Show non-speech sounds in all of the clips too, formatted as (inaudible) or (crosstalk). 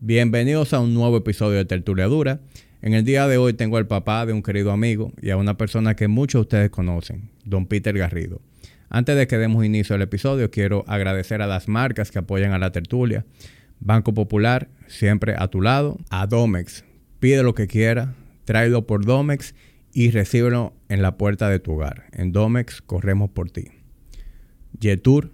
Bienvenidos a un nuevo episodio de Tertulia En el día de hoy tengo al papá de un querido amigo y a una persona que muchos de ustedes conocen, don Peter Garrido. Antes de que demos inicio al episodio, quiero agradecer a las marcas que apoyan a la tertulia. Banco Popular, siempre a tu lado. A Domex, pide lo que quiera, tráelo por Domex y recíbelo en la puerta de tu hogar. En Domex corremos por ti. Jetour,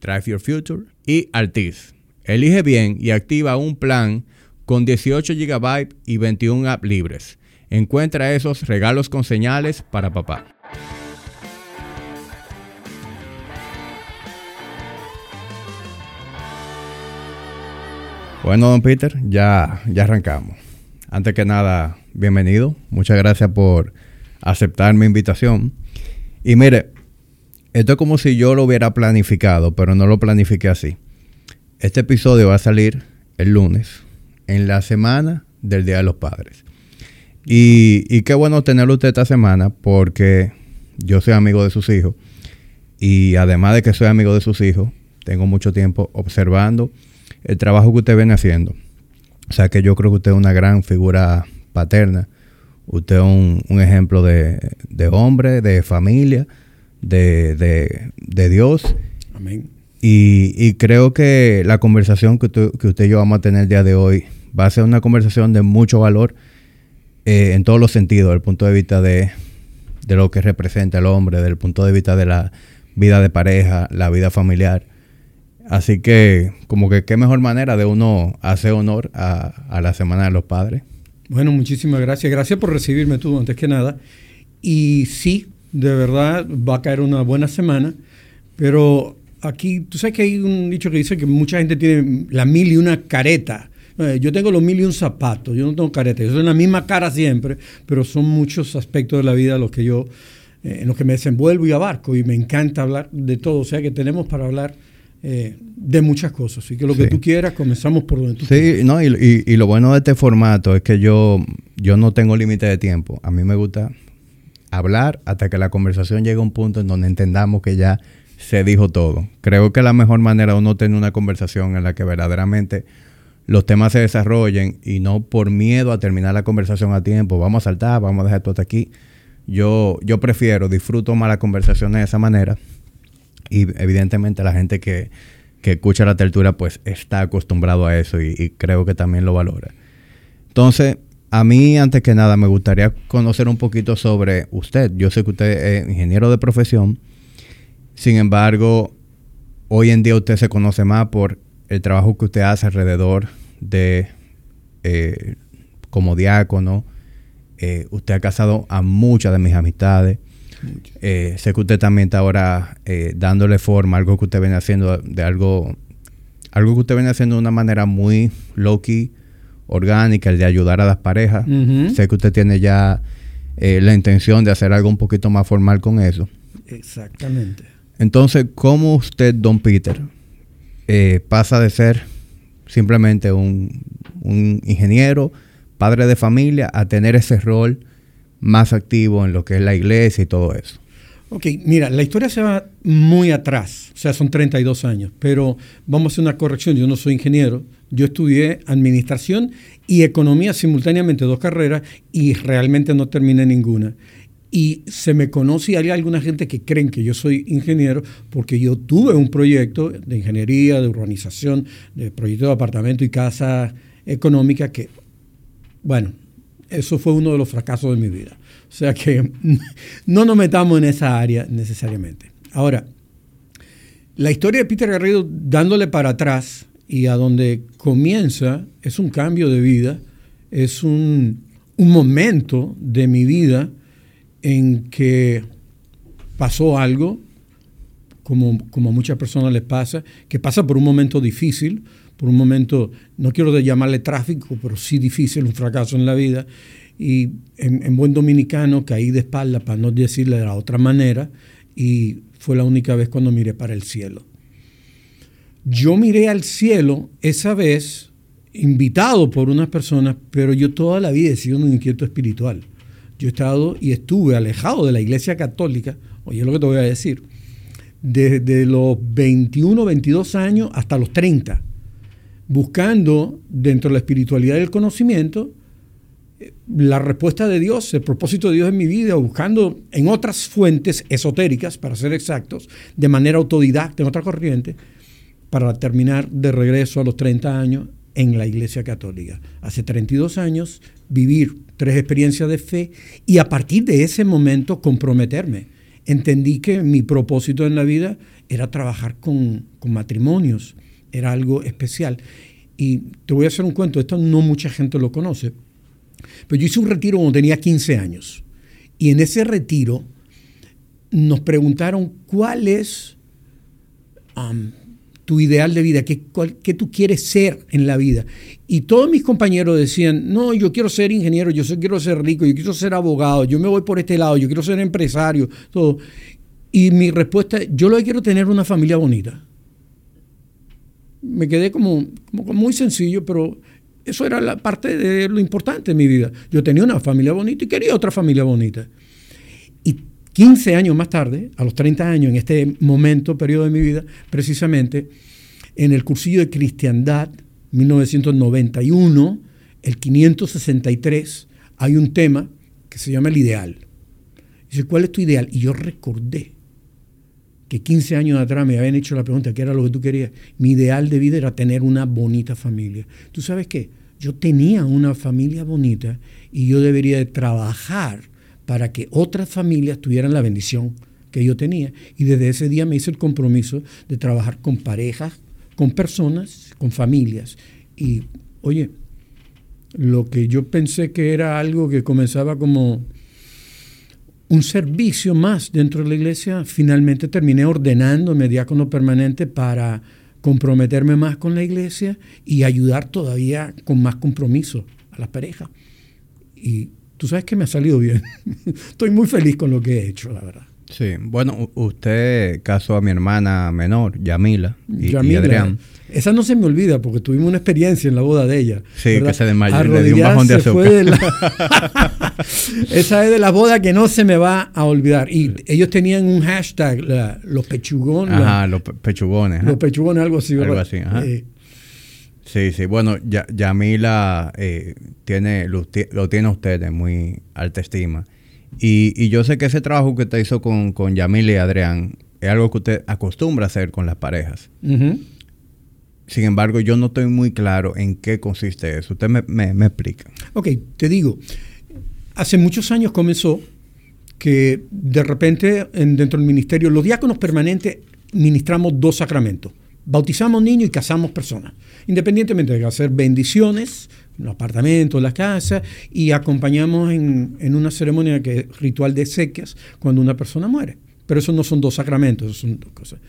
Drive Your Future y Altis Elige bien y activa un plan con 18 GB y 21 apps libres. Encuentra esos regalos con señales para papá. Bueno, don Peter, ya, ya arrancamos. Antes que nada, bienvenido. Muchas gracias por aceptar mi invitación. Y mire, esto es como si yo lo hubiera planificado, pero no lo planifiqué así. Este episodio va a salir el lunes, en la semana del Día de los Padres. Y, qué bueno tenerlo usted esta semana porque yo soy amigo de sus hijos. Y además de que soy amigo de sus hijos, tengo mucho tiempo observando el trabajo que usted viene haciendo. O sea que yo creo que usted es una gran figura paterna. Usted es un, ejemplo de, hombre, de familia, de, de Dios. Amén. Y, creo que la conversación que usted, y yo vamos a tener el día de hoy va a ser una conversación de mucho valor eh, en todos los sentidos, desde el punto de vista de, lo que representa el hombre, desde el punto de vista de la vida de pareja, la vida familiar. Así que, como que qué mejor manera de uno hacer honor a la Semana de los Padres. Bueno, muchísimas gracias. Gracias por recibirme tú, antes que nada. Y sí, de verdad va a caer una buena semana, pero aquí, tú sabes que hay un dicho que dice que mucha gente tiene la mil y una careta. Eh, yo tengo los mil y un zapatos, yo no tengo careta, yo soy la misma cara siempre, pero son muchos aspectos de la vida los que yo, eh, en los que me desenvuelvo y abarco y me encanta hablar de todo, o sea que tenemos para hablar eh, de muchas cosas. Así que lo que tú quieras, comenzamos por donde tú Sí, no, y, y, lo bueno de este formato es que yo, yo no tengo límite de tiempo. A mí me gusta hablar hasta que la conversación llegue a un punto en donde entendamos que ya se dijo todo. Creo que la mejor manera de uno tener una conversación en la que verdaderamente los temas se desarrollen y no por miedo a terminar la conversación a tiempo, vamos a saltar, vamos a dejar todo hasta aquí. Yo, yo prefiero, disfruto más la conversación de esa manera y evidentemente la gente que, que escucha la tertulia pues está acostumbrado a eso y, y creo que también lo valora. Entonces, a mí antes que nada me gustaría conocer un poquito sobre usted. Yo sé que usted es ingeniero de profesión sin embargo, hoy en día usted se conoce más por el trabajo que usted hace alrededor de eh, como diácono. Eh, usted ha casado a muchas de mis amistades. Eh, sé que usted también está ahora dándole forma a algo que usted viene haciendo de algo, algo que usted viene haciendo de una manera muy low key, orgánica, el de ayudar a las parejas. Sé que usted tiene ya la intención de hacer algo un poquito más formal con eso. Exactamente. Entonces, ¿cómo usted, don Peter, eh, pasa de ser simplemente un, ingeniero, padre de familia, a tener ese rol más activo en lo que es la iglesia y todo eso? Ok, mira, la historia se va muy atrás, o sea, son 32 años, pero vamos a hacer una corrección, yo no soy ingeniero, yo estudié administración y economía simultáneamente, dos carreras, y realmente no terminé ninguna y se me conoce y hay alguna gente que creen que yo soy ingeniero porque yo tuve un proyecto de ingeniería, de urbanización, de proyecto de apartamento y casa económica que, bueno, eso fue uno de los fracasos de mi vida. O sea que (laughs) no nos metamos en esa área necesariamente. Ahora, la historia de Peter Garrido dándole para atrás y a donde comienza es un cambio de vida, es un, un momento de mi vida en que pasó algo, como, como a muchas personas les pasa, que pasa por un momento difícil, por un momento, no quiero llamarle tráfico, pero sí difícil, un fracaso en la vida. Y en, buen dominicano caí de espalda, para no decirle de la otra manera, y fue la única vez cuando miré para el cielo. Yo miré al cielo esa vez, invitado por unas personas, pero yo toda la vida he sido un inquieto espiritual. Yo he estado y estuve alejado de la Iglesia Católica, oye lo que te voy a decir, desde los 21, 22 años hasta los 30. buscando dentro de la espiritualidad y el conocimiento eh, la respuesta de Dios, el propósito de Dios en mi vida, buscando en otras fuentes esotéricas, para ser exactos, de manera autodidacta, en otra corriente, para terminar de regreso a los 30 años en la Iglesia Católica. Hace 32 años vivir tres experiencias de fe y a partir de ese momento comprometerme. Entendí que mi propósito en la vida era trabajar con, matrimonios, era algo especial. Y te voy a hacer un cuento, esto no mucha gente lo conoce, pero yo hice un retiro cuando tenía 15 años. Y en ese retiro nos preguntaron cuál es tu ideal de vida, qué, qué, tú quieres ser en la vida. Y todos mis compañeros decían, no, yo quiero ser ingeniero, yo quiero ser rico, yo quiero ser abogado, yo me voy por este lado, yo quiero ser empresario, todo. Y mi respuesta, yo lo que quiero tener una familia bonita. Me quedé como, como muy sencillo, pero eso era la parte de lo importante en mi vida. Yo tenía una familia bonita y quería otra familia bonita. 15 años más tarde, a los 30 años, en este momento, periodo de mi vida, precisamente, en el cursillo de cristiandad, 1991, el 563, hay un tema que se llama el ideal. Dice, ¿cuál es tu ideal? Y yo recordé que 15 años atrás me habían hecho la pregunta, ¿qué era lo que tú querías? Mi ideal de vida era tener una bonita familia. ¿Tú sabes qué? Yo tenía una familia bonita y yo debería de trabajar para que otras familias tuvieran la bendición que yo tenía. Y desde ese día me hice el compromiso de trabajar con parejas, con personas, con familias. Y oye, lo que yo pensé que era algo que comenzaba como un servicio más dentro de la iglesia, finalmente terminé ordenándome diácono permanente para comprometerme más con la iglesia y ayudar todavía con más compromiso a las parejas. Y tú sabes que me ha salido bien. (laughs) Estoy muy feliz con lo que he hecho, la verdad. Sí, bueno, usted casó a mi hermana menor, Yamila, y, Adrián. Esa no se me olvida porque tuvimos una experiencia en la boda de ella. Sí, que se desmayó, le dio un bajón de azúcar. (laughs) Esa es de la boda que no se me va a olvidar. Y ellos tenían un hashtag, los pechugones. Ajá, los pechugones. Los pechugones, algo así, ¿verdad? Algo así, ajá. Eh, Sí, sí. Bueno, Yamila eh, tiene, lo, tiene usted en muy alta estima. Y, yo sé que ese trabajo que usted hizo con, con Yamila y Adrián es algo que usted acostumbra a hacer con las parejas. Sin embargo, yo no estoy muy claro en qué consiste eso. Usted me, me, explica. Ok, te digo. Hace muchos años comenzó que de repente dentro del ministerio, los diáconos permanentes ministramos dos sacramentos bautizamos niños y casamos personas, independientemente de hacer bendiciones en los apartamentos, en las casas, y acompañamos en, una ceremonia que es ritual de sequias cuando una persona muere. Pero eso no son dos sacramentos, son dos cosas.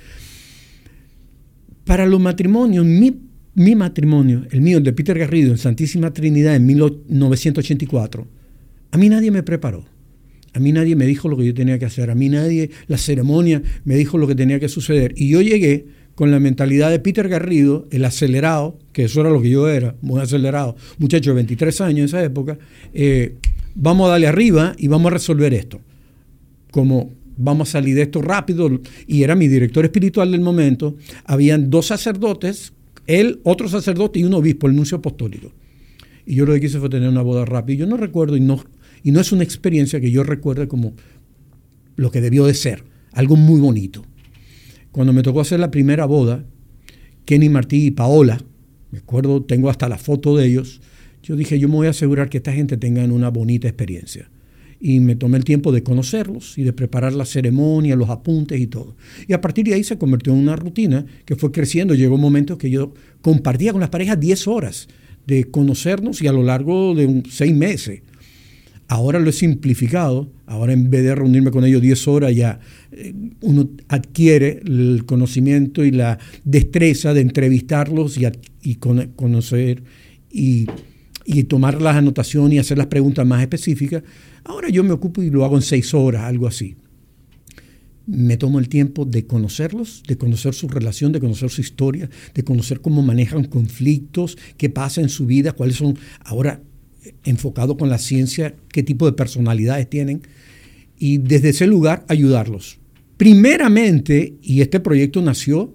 Para los matrimonios, mi, mi matrimonio, el mío, de Peter Garrido, en Santísima Trinidad en 1984, a mí nadie me preparó. A mí nadie me dijo lo que yo tenía que hacer. A mí nadie, la ceremonia, me dijo lo que tenía que suceder. Y yo llegué con la mentalidad de Peter Garrido, el acelerado, que eso era lo que yo era, muy acelerado, muchacho de 23 años en esa época, eh, vamos a darle arriba y vamos a resolver esto. Como vamos a salir de esto rápido, y era mi director espiritual del momento, habían dos sacerdotes, él, otro sacerdote y un obispo, el nuncio apostólico. Y yo lo que quise fue tener una boda rápida. Yo no recuerdo, y no, y no es una experiencia que yo recuerde como lo que debió de ser, algo muy bonito. Cuando me tocó hacer la primera boda, Kenny Martí y Paola, me acuerdo, tengo hasta la foto de ellos, yo dije, yo me voy a asegurar que esta gente tenga una bonita experiencia. Y me tomé el tiempo de conocerlos y de preparar la ceremonia, los apuntes y todo. Y a partir de ahí se convirtió en una rutina que fue creciendo. Llegó un momento que yo compartía con las parejas 10 horas de conocernos y a lo largo de seis meses. Ahora lo he simplificado. Ahora en vez de reunirme con ellos 10 horas, ya eh, uno adquiere el conocimiento y la destreza de entrevistarlos y, conocer y, tomar las anotaciones y hacer las preguntas más específicas. Ahora yo me ocupo y lo hago en 6 horas, algo así. Me tomo el tiempo de conocerlos, de conocer su relación, de conocer su historia, de conocer cómo manejan conflictos, qué pasa en su vida, cuáles son ahora enfocado con la ciencia, qué tipo de personalidades tienen, y desde ese lugar ayudarlos. Primeramente, y este proyecto nació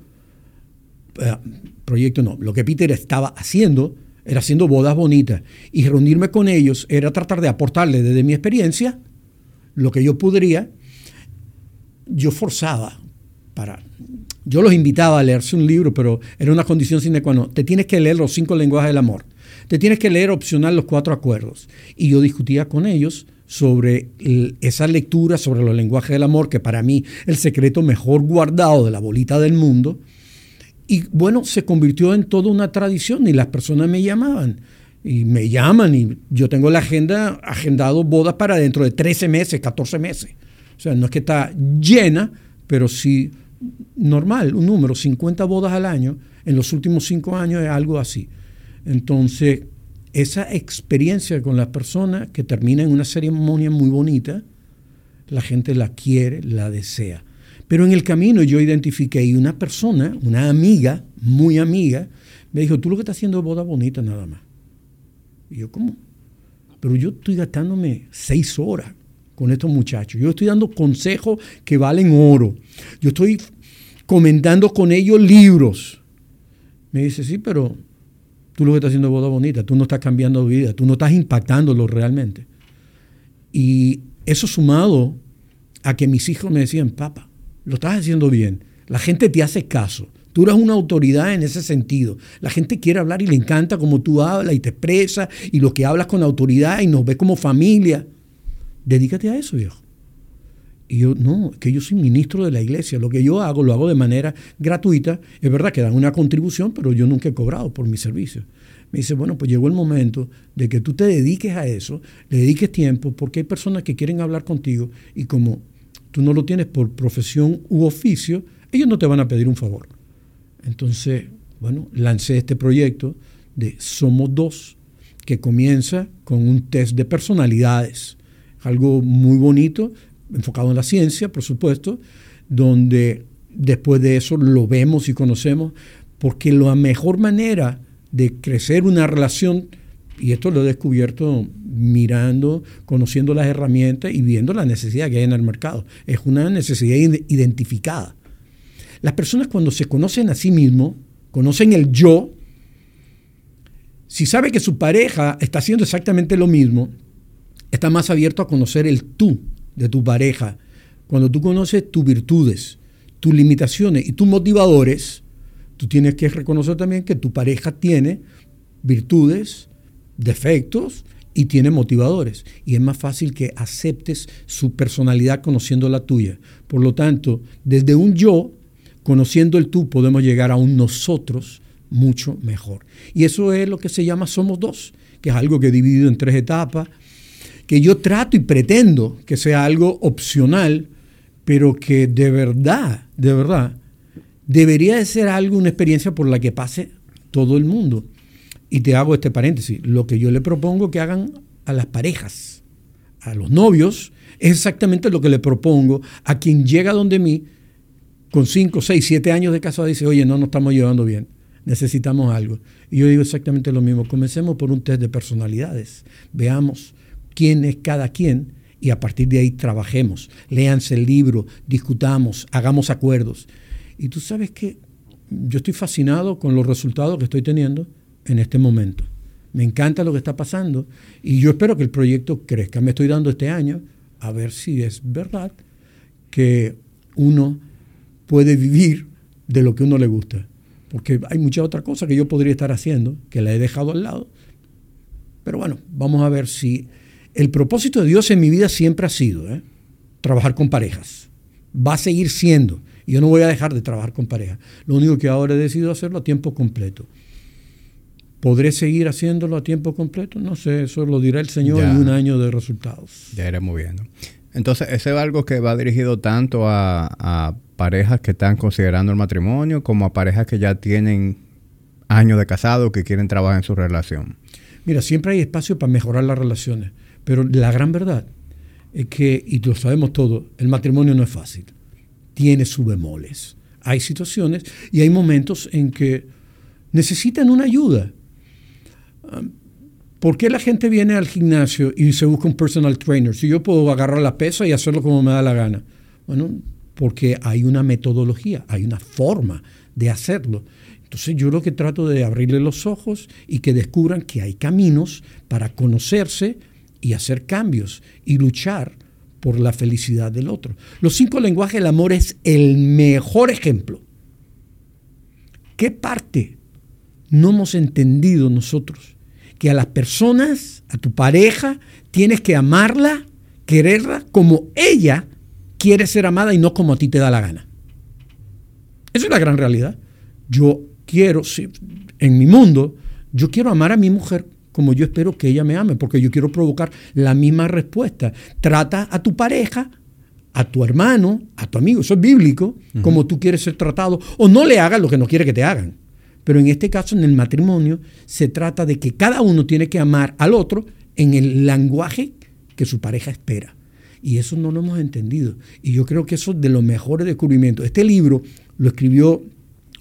eh, proyecto no. Lo que Peter estaba haciendo era haciendo bodas bonitas. Y reunirme con ellos era tratar de aportarle desde mi experiencia lo que yo podría. Yo forzaba para... Yo los invitaba a leerse un libro, pero era una condición sine qua non. Te tienes que leer los cinco lenguajes del amor. Te tienes que leer opcional los cuatro acuerdos. Y yo discutía con ellos sobre esa lectura, sobre los lenguajes del amor, que para mí el secreto mejor guardado de la bolita del mundo. Y bueno, se convirtió en toda una tradición y las personas me llamaban. Y me llaman y yo tengo la agenda, agendado bodas para dentro de 13 meses, 14 meses. O sea, no es que está llena, pero sí normal, un número, 50 bodas al año. En los últimos cinco años es algo así. Entonces, esa experiencia con las personas que termina en una ceremonia muy bonita, la gente la quiere, la desea. Pero en el camino yo identifiqué y una persona, una amiga, muy amiga, me dijo, tú lo que estás haciendo es boda bonita nada más. Y yo, ¿cómo? Pero yo estoy gastándome seis horas con estos muchachos. Yo estoy dando consejos que valen oro. Yo estoy comentando con ellos libros. Me dice, sí, pero Tú lo que estás haciendo es boda bonita, tú no estás cambiando vida, tú no estás impactándolo realmente. Y eso sumado a que mis hijos me decían, papá, lo estás haciendo bien, la gente te hace caso, tú eres una autoridad en ese sentido. La gente quiere hablar y le encanta cómo tú hablas y te expresas y lo que hablas con autoridad y nos ve como familia. Dedícate a eso, viejo. Y yo, no, que yo soy ministro de la iglesia. Lo que yo hago, lo hago de manera gratuita. Es verdad que dan una contribución, pero yo nunca he cobrado por mi servicio. Me dice, bueno, pues llegó el momento de que tú te dediques a eso, le dediques tiempo, porque hay personas que quieren hablar contigo y como tú no lo tienes por profesión u oficio, ellos no te van a pedir un favor. Entonces, bueno, lancé este proyecto de Somos Dos, que comienza con un test de personalidades. Algo muy bonito, enfocado en la ciencia, por supuesto, donde después de eso lo vemos y conocemos, porque la mejor manera de crecer una relación, y esto lo he descubierto mirando, conociendo las herramientas y viendo la necesidad que hay en el mercado, es una necesidad identificada. Las personas cuando se conocen a sí mismos, conocen el yo, si sabe que su pareja está haciendo exactamente lo mismo, está más abierto a conocer el tú de tu pareja, cuando tú conoces tus virtudes, tus limitaciones y tus motivadores, tú tienes que reconocer también que tu pareja tiene virtudes, defectos y tiene motivadores. Y es más fácil que aceptes su personalidad conociendo la tuya. Por lo tanto, desde un yo, conociendo el tú, podemos llegar a un nosotros mucho mejor. Y eso es lo que se llama Somos Dos, que es algo que dividido en tres etapas que yo trato y pretendo que sea algo opcional, pero que de verdad, de verdad, debería de ser algo, una experiencia por la que pase todo el mundo. Y te hago este paréntesis, lo que yo le propongo que hagan a las parejas, a los novios, es exactamente lo que le propongo a quien llega donde mí con 5, 6, 7 años de casado dice, oye, no nos estamos llevando bien, necesitamos algo. Y yo digo exactamente lo mismo, comencemos por un test de personalidades, veamos quién es cada quien y a partir de ahí trabajemos. Léanse el libro, discutamos, hagamos acuerdos. Y tú sabes que yo estoy fascinado con los resultados que estoy teniendo en este momento. Me encanta lo que está pasando y yo espero que el proyecto crezca. Me estoy dando este año a ver si es verdad que uno puede vivir de lo que uno le gusta. Porque hay muchas otras cosas que yo podría estar haciendo, que la he dejado al lado. Pero bueno, vamos a ver si el propósito de Dios en mi vida siempre ha sido ¿eh? trabajar con parejas. Va a seguir siendo. Y yo no voy a dejar de trabajar con parejas. Lo único que ahora he decidido hacerlo a tiempo completo. ¿Podré seguir haciéndolo a tiempo completo? No sé, eso lo dirá el Señor en un año de resultados. Ya iremos viendo. Entonces, ¿ese es algo que va dirigido tanto a, a parejas que están considerando el matrimonio como a parejas que ya tienen años de casado que quieren trabajar en su relación? Mira, siempre hay espacio para mejorar las relaciones. Pero la gran verdad es que, y lo sabemos todos, el matrimonio no es fácil. Tiene sus bemoles. Hay situaciones y hay momentos en que necesitan una ayuda. ¿Por qué la gente viene al gimnasio y se busca un personal trainer? Si yo puedo agarrar la pesa y hacerlo como me da la gana. Bueno, porque hay una metodología, hay una forma de hacerlo. Entonces yo lo que trato de abrirle los ojos y que descubran que hay caminos para conocerse y hacer cambios y luchar por la felicidad del otro. Los cinco lenguajes del amor es el mejor ejemplo. ¿Qué parte no hemos entendido nosotros? Que a las personas, a tu pareja, tienes que amarla, quererla como ella quiere ser amada y no como a ti te da la gana. Esa es la gran realidad. Yo quiero, en mi mundo, yo quiero amar a mi mujer como yo espero que ella me ame, porque yo quiero provocar la misma respuesta. Trata a tu pareja, a tu hermano, a tu amigo, eso es bíblico, como tú quieres ser tratado, o no le hagas lo que no quiere que te hagan. Pero en este caso, en el matrimonio, se trata de que cada uno tiene que amar al otro en el lenguaje que su pareja espera. Y eso no lo hemos entendido. Y yo creo que eso es de los mejores descubrimientos. Este libro lo escribió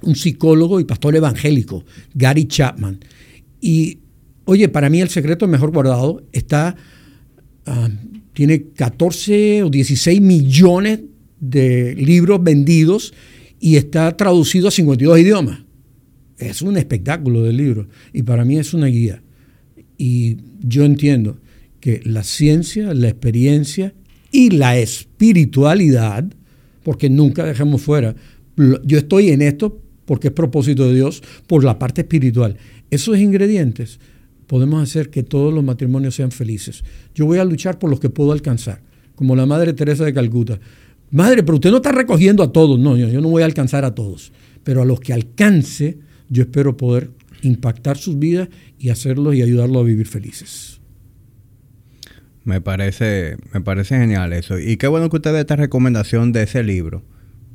un psicólogo y pastor evangélico, Gary Chapman. Y Oye, para mí el secreto mejor guardado está, ah, tiene 14 o 16 millones de libros vendidos y está traducido a 52 idiomas. Es un espectáculo de libro y para mí es una guía. Y yo entiendo que la ciencia, la experiencia y la espiritualidad, porque nunca dejemos fuera, yo estoy en esto porque es propósito de Dios por la parte espiritual. Esos ingredientes podemos hacer que todos los matrimonios sean felices. Yo voy a luchar por los que puedo alcanzar, como la Madre Teresa de Calcuta. Madre, pero usted no está recogiendo a todos. No, yo, no voy a alcanzar a todos. Pero a los que alcance, yo espero poder impactar sus vidas y hacerlos y ayudarlos a vivir felices. Me parece, me parece genial eso. Y qué bueno que usted dé esta recomendación de ese libro,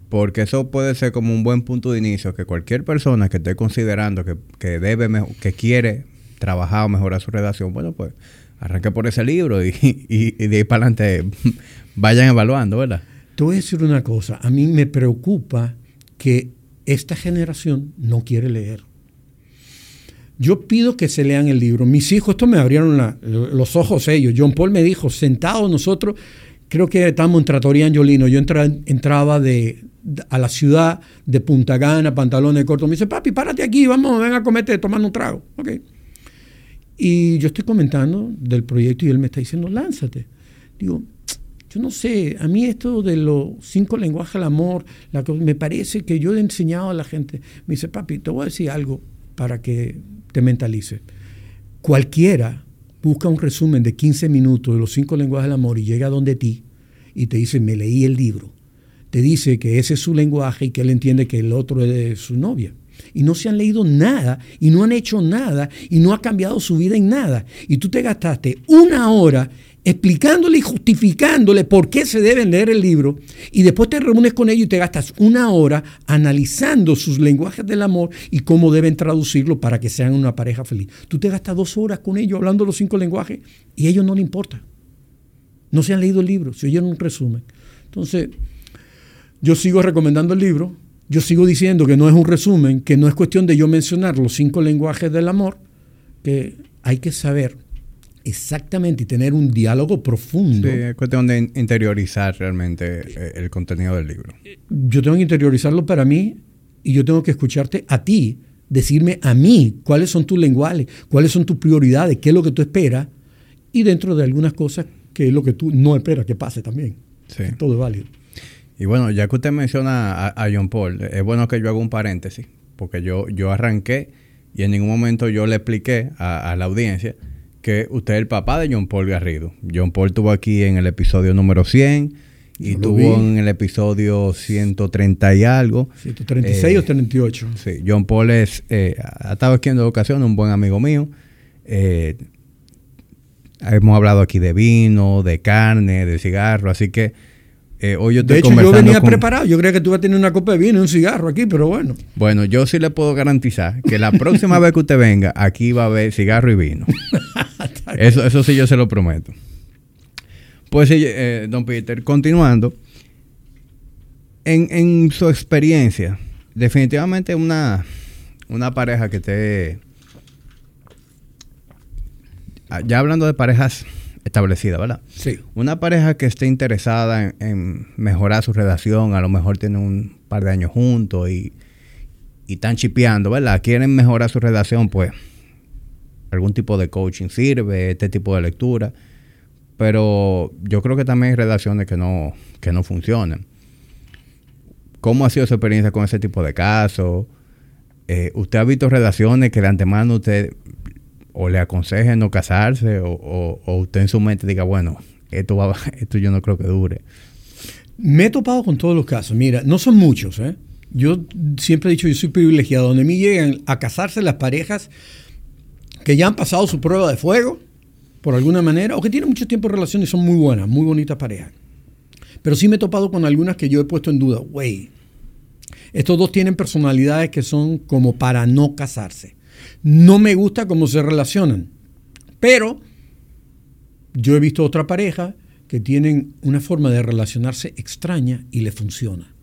porque eso puede ser como un buen punto de inicio, que cualquier persona que esté considerando que, que debe, que quiere trabajar o mejorar su redacción, bueno, pues arranque por ese libro y, de ahí para adelante (laughs) vayan evaluando, ¿verdad? Te voy a decir una cosa, a mí me preocupa que esta generación no quiere leer. Yo pido que se lean el libro. Mis hijos, esto me abrieron los ojos ellos. John Paul me dijo, sentados nosotros, creo que estamos en Trattoria Angiolino, yo entraba de, a la ciudad de Punta Gana, pantalones cortos. Me dice, papi, párate aquí, vamos, ven a comerte, tomando un trago. Okay. Y yo estoy comentando del proyecto y él me está diciendo, lánzate. Digo, yo no sé, a mí esto de los cinco lenguajes del amor, la, me parece que yo he enseñado a la gente. Me dice, papi, te voy a decir algo para que te mentalice. Cualquiera busca un resumen de 15 minutos de los cinco lenguajes del amor y llega donde ti y te dice, me leí el libro. Te dice que ese es su lenguaje y que él entiende que el otro es su novia y no se han leído nada y no han hecho nada y no ha cambiado su vida en nada. Y tú te gastaste una hora explicándole y justificándole por qué se deben leer el libro y después te reúnes con ellos y te gastas una hora analizando sus lenguajes del amor y cómo deben traducirlo para que sean una pareja feliz. Tú te gastas dos horas con ellos hablando los cinco lenguajes y a ellos no les importa. No se han leído el libro, se oyeron un resumen. Entonces, yo sigo recomendando el libro, yo sigo diciendo que no es un resumen, que no es cuestión de yo mencionar los cinco lenguajes del amor, que hay que saber exactamente y tener un diálogo profundo. Sí, es cuestión de interiorizar realmente eh, el contenido del libro. Yo tengo que interiorizarlo para mí y yo tengo que escucharte a ti, decirme a mí cuáles son tus lenguajes, cuáles son tus prioridades, qué es lo que tú esperas y dentro de algunas cosas, qué es lo que tú no esperas que pase también. Sí. Todo es válido. Y bueno, ya que usted menciona a, John Paul, es bueno que yo haga un paréntesis, porque yo, yo arranqué y en ningún momento yo le expliqué a, la audiencia que usted es el papá de John Paul Garrido. John Paul estuvo aquí en el episodio número 100 y tuvo en el episodio 130 y algo. 136 o 38. Eh, sí, John Paul es, eh, ha estado aquí en dos ocasiones, un buen amigo mío. Eh, hemos hablado aquí de vino, de carne, de cigarro, así que eh, de hecho, yo venía preparado. Yo creía que tú ibas a tener una copa de vino y un cigarro aquí, pero bueno. Bueno, yo sí le puedo garantizar que la próxima vez que usted venga, aquí va a haber cigarro y vino. (laughs) eso, eso sí yo se lo prometo. Pues sí, eh, don Peter, continuando. En, en, su experiencia, definitivamente una, una pareja que esté... Ah, ya hablando de parejas establecida, ¿verdad? Sí. Una pareja que esté interesada en, mejorar su relación, a lo mejor tiene un par de años juntos y, y están chipeando, ¿verdad? Quieren mejorar su relación, pues algún tipo de coaching sirve, este tipo de lectura. Pero yo creo que también hay relaciones que no, que no funcionan. ¿Cómo ha sido su experiencia con ese tipo de casos? Eh, ¿Usted ha visto relaciones que de antemano usted o le aconseje no casarse o, usted en su mente diga, bueno, esto, va, (laughs) esto yo no creo que dure? Me he topado con todos los casos. Mira, no son muchos, ¿eh? Yo siempre he dicho, yo soy privilegiado. Donde a mí llegan a casarse las parejas que ya han pasado su prueba de fuego, por alguna manera, o que tienen mucho tiempo de relación y son muy buenas, muy bonitas parejas. Pero sí me he topado con algunas que yo he puesto en duda. Güey, estos dos tienen personalidades que son como para no casarse. No me gusta cómo se relacionan. Pero yo he visto otra pareja que tienen una forma de relacionarse extraña y le funciona.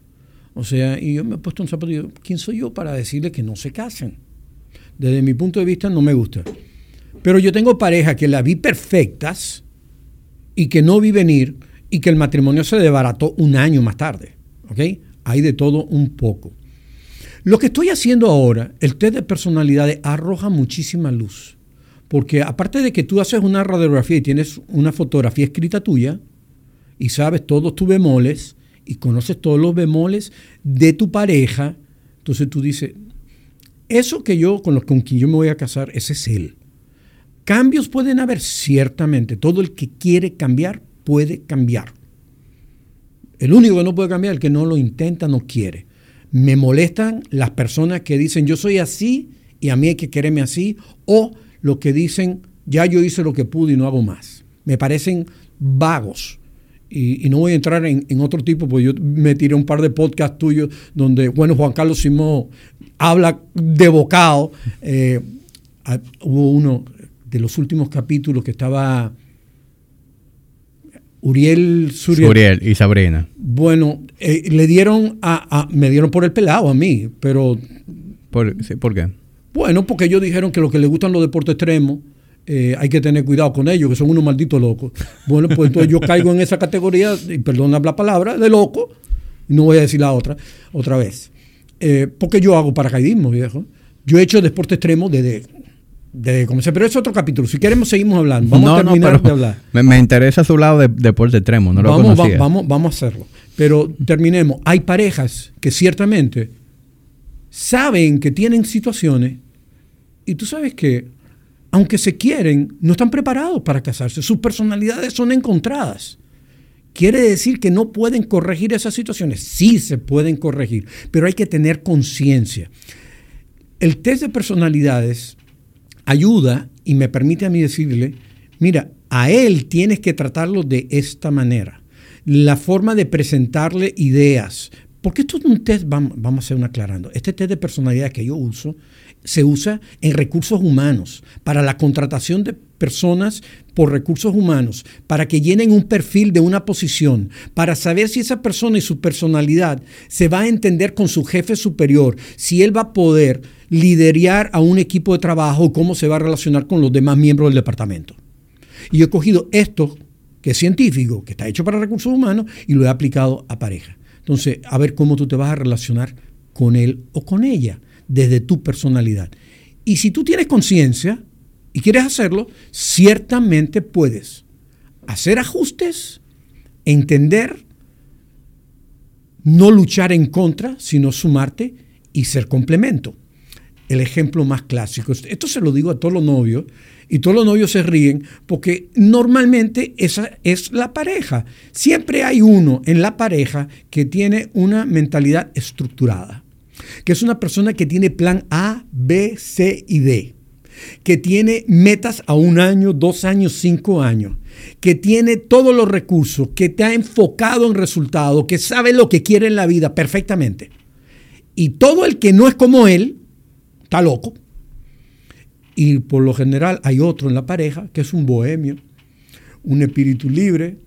O sea, y yo me he puesto un zapato y digo, ¿quién soy yo para decirle que no se casen? Desde mi punto de vista no me gusta. Pero yo tengo parejas que la vi perfectas y que no vi venir y que el matrimonio se desbarató un año más tarde. ¿Ok? Hay de todo un poco. Lo que estoy haciendo ahora, el test de personalidades arroja muchísima luz. Porque aparte de que tú haces una radiografía y tienes una fotografía escrita tuya y sabes todos tus bemoles y conoces todos los bemoles de tu pareja, entonces tú dices, eso que yo, con, los, con quien yo me voy a casar, ese es él. Cambios pueden haber, ciertamente. Todo el que quiere cambiar puede cambiar. El único que no puede cambiar es el que no lo intenta, no quiere. Me molestan las personas que dicen yo soy así y a mí hay que quererme así, o los que dicen ya yo hice lo que pude y no hago más. Me parecen vagos. Y, no voy a entrar en, otro tipo, porque yo me tiré un par de podcasts tuyos donde, bueno, Juan Carlos Simón habla de bocado. Eh, hubo uno de los últimos capítulos que estaba Uriel Suriel. Uriel y Sabrina. Bueno, eh, le dieron a, me dieron por el pelado a mí, pero... ¿Por, ¿Por qué? Bueno, porque ellos dijeron que los que les gustan los deportes extremos eh, hay que tener cuidado con ellos, que son unos malditos locos. Bueno, pues entonces yo caigo en esa categoría, y perdona la palabra, de loco, no voy a decir la otra, otra vez. Eh, porque yo hago paracaidismo, viejo. Yo he hecho deporte extremo desde, desde comencé, pero es otro capítulo. Si queremos, seguimos hablando. Vamos a terminar de hablar. (laughs) Me, interesa su lado de deporte extremo, no vamos, lo vamos, vamos a hacerlo. Pero terminemos. Hay parejas que ciertamente saben que tienen situaciones y tú sabes que aunque se quieren, no están preparados para casarse. Sus personalidades son encontradas. ¿Quiere decir que no pueden corregir esas situaciones? Sí se pueden corregir, pero hay que tener conciencia. El test de personalidades ayuda y me permite a mí decirle, mira, a él tienes que tratarlo de esta manera. La forma de presentarle ideas. Porque esto es un test, vamos, vamos a hacer un aclarando. Este test de personalidad que yo uso se usa en recursos humanos, para la contratación de personas por recursos humanos, para que llenen un perfil de una posición, para saber si esa persona y su personalidad se va a entender con su jefe superior, si él va a poder liderar a un equipo de trabajo, cómo se va a relacionar con los demás miembros del departamento. Y yo he cogido esto, que es científico, que está hecho para recursos humanos, y lo he aplicado a pareja. Entonces, a ver cómo tú te vas a relacionar con él o con ella desde tu personalidad. Y si tú tienes conciencia y quieres hacerlo, ciertamente puedes hacer ajustes, entender, no luchar en contra, sino sumarte y ser complemento. El ejemplo más clásico. Esto se lo digo a todos los novios y todos los novios se ríen porque normalmente esa es la pareja. Siempre hay uno en la pareja que tiene una mentalidad estructurada que es una persona que tiene plan A, B, C y D, que tiene metas a un año, dos años, cinco años, que tiene todos los recursos, que te ha enfocado en resultados, que sabe lo que quiere en la vida perfectamente. Y todo el que no es como él, está loco. Y por lo general hay otro en la pareja que es un bohemio, un espíritu libre,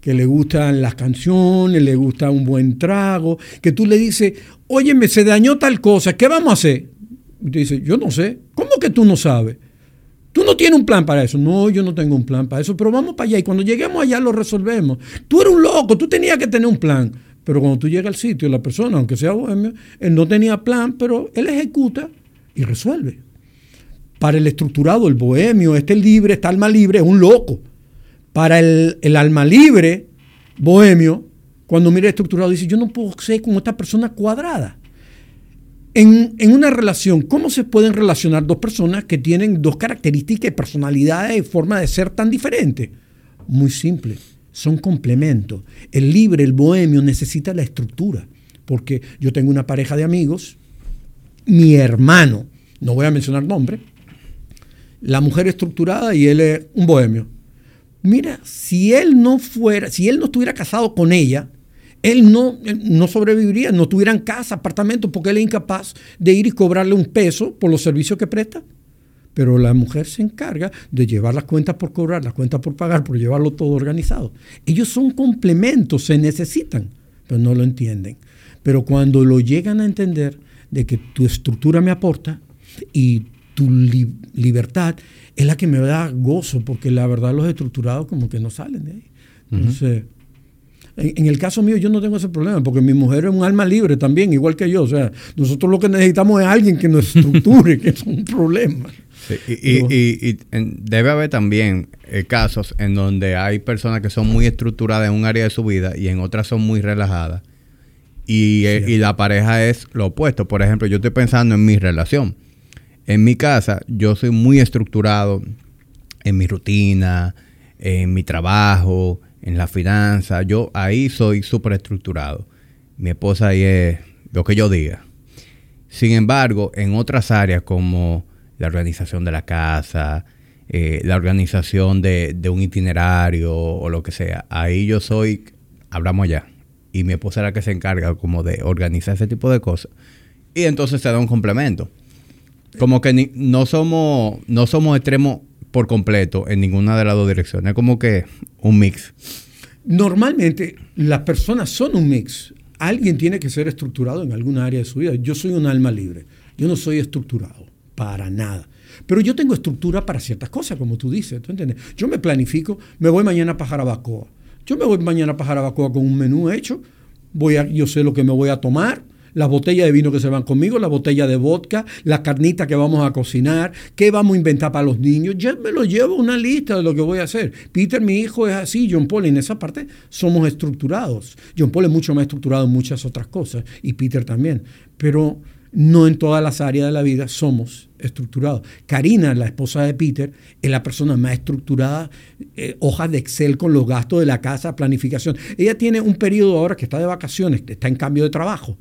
que le gustan las canciones, le gusta un buen trago, que tú le dices, óyeme, se dañó tal cosa, ¿qué vamos a hacer? Y te dice, yo no sé. ¿Cómo que tú no sabes? Tú no tienes un plan para eso. No, yo no tengo un plan para eso, pero vamos para allá y cuando lleguemos allá lo resolvemos. Tú eres un loco, tú tenías que tener un plan. Pero cuando tú llegas al sitio, la persona, aunque sea bohemio, él no tenía plan, pero él ejecuta y resuelve. Para el estructurado, el bohemio, este libre, este alma libre, es un loco. Para el, el alma libre, bohemio, cuando mira estructurado, dice, yo no puedo ser como esta persona cuadrada. En, en, una relación, ¿cómo se pueden relacionar dos personas que tienen dos características, personalidades y forma de ser tan diferentes? Muy simple, son complementos. El libre, el bohemio necesita la estructura, porque yo tengo una pareja de amigos, mi hermano, no voy a mencionar nombre, la mujer estructurada y él es un bohemio. Mira, si él no fuera, si él no estuviera casado con ella, él no, no sobreviviría, no tuvieran casa, apartamento, porque él es incapaz de ir y cobrarle un peso por los servicios que presta. Pero la mujer se encarga de llevar las cuentas por cobrar, las cuentas por pagar, por llevarlo todo organizado. Ellos son complementos, se necesitan, pero no lo entienden. Pero cuando lo llegan a entender de que tu estructura me aporta y tu libertad es la que me da gozo, porque la verdad los estructurados como que no salen de ahí. Entonces, en, el caso mío yo no tengo ese problema, porque mi mujer es un alma libre también, igual que yo. O sea, nosotros lo que necesitamos es alguien que nos estructure, (laughs) que es un problema. y, debe haber también eh, casos en donde hay personas que son muy estructuradas en un área de su vida y en otras son muy relajadas. Y, eh, y la pareja es lo opuesto. Por ejemplo, yo estoy pensando en mi relación. En mi casa, yo soy muy estructurado en mi rutina, en mi trabajo, en la finanza. Yo ahí soy súper estructurado. Mi esposa ahí es lo que yo diga. Sin embargo, en otras áreas como la organización de la casa, eh, la organización de, de, un itinerario o lo que sea, ahí yo soy, hablamos ya. Y mi esposa es la que se encarga como de organizar ese tipo de cosas. Y entonces se da un complemento. Como que no somos no somos extremos por completo en ninguna de las dos direcciones. Es como que un mix. Normalmente las personas son un mix. Alguien tiene que ser estructurado en alguna área de su vida. Yo soy un alma libre. Yo no soy estructurado para nada. Pero yo tengo estructura para ciertas cosas, como tú dices. ¿tú entiendes? Yo me planifico, me voy mañana para Jarabacoa. Yo me voy mañana para Jarabacoa con un menú hecho. Voy a, yo sé lo que me voy a tomar las botellas de vino que se van conmigo, la botella de vodka, la carnita que vamos a cocinar, qué vamos a inventar para los niños. Ya me lo llevo una lista de lo que voy a hacer. Peter, mi hijo, es así, John Paul, en esa parte somos estructurados. John Paul es mucho más estructurado en muchas otras cosas y Peter también. Pero no en todas las áreas de la vida somos estructurados. Karina, la esposa de Peter, es la persona más estructurada, eh, hojas de Excel con los gastos de la casa, planificación. Ella tiene un periodo ahora que está de vacaciones, está en cambio de trabajo.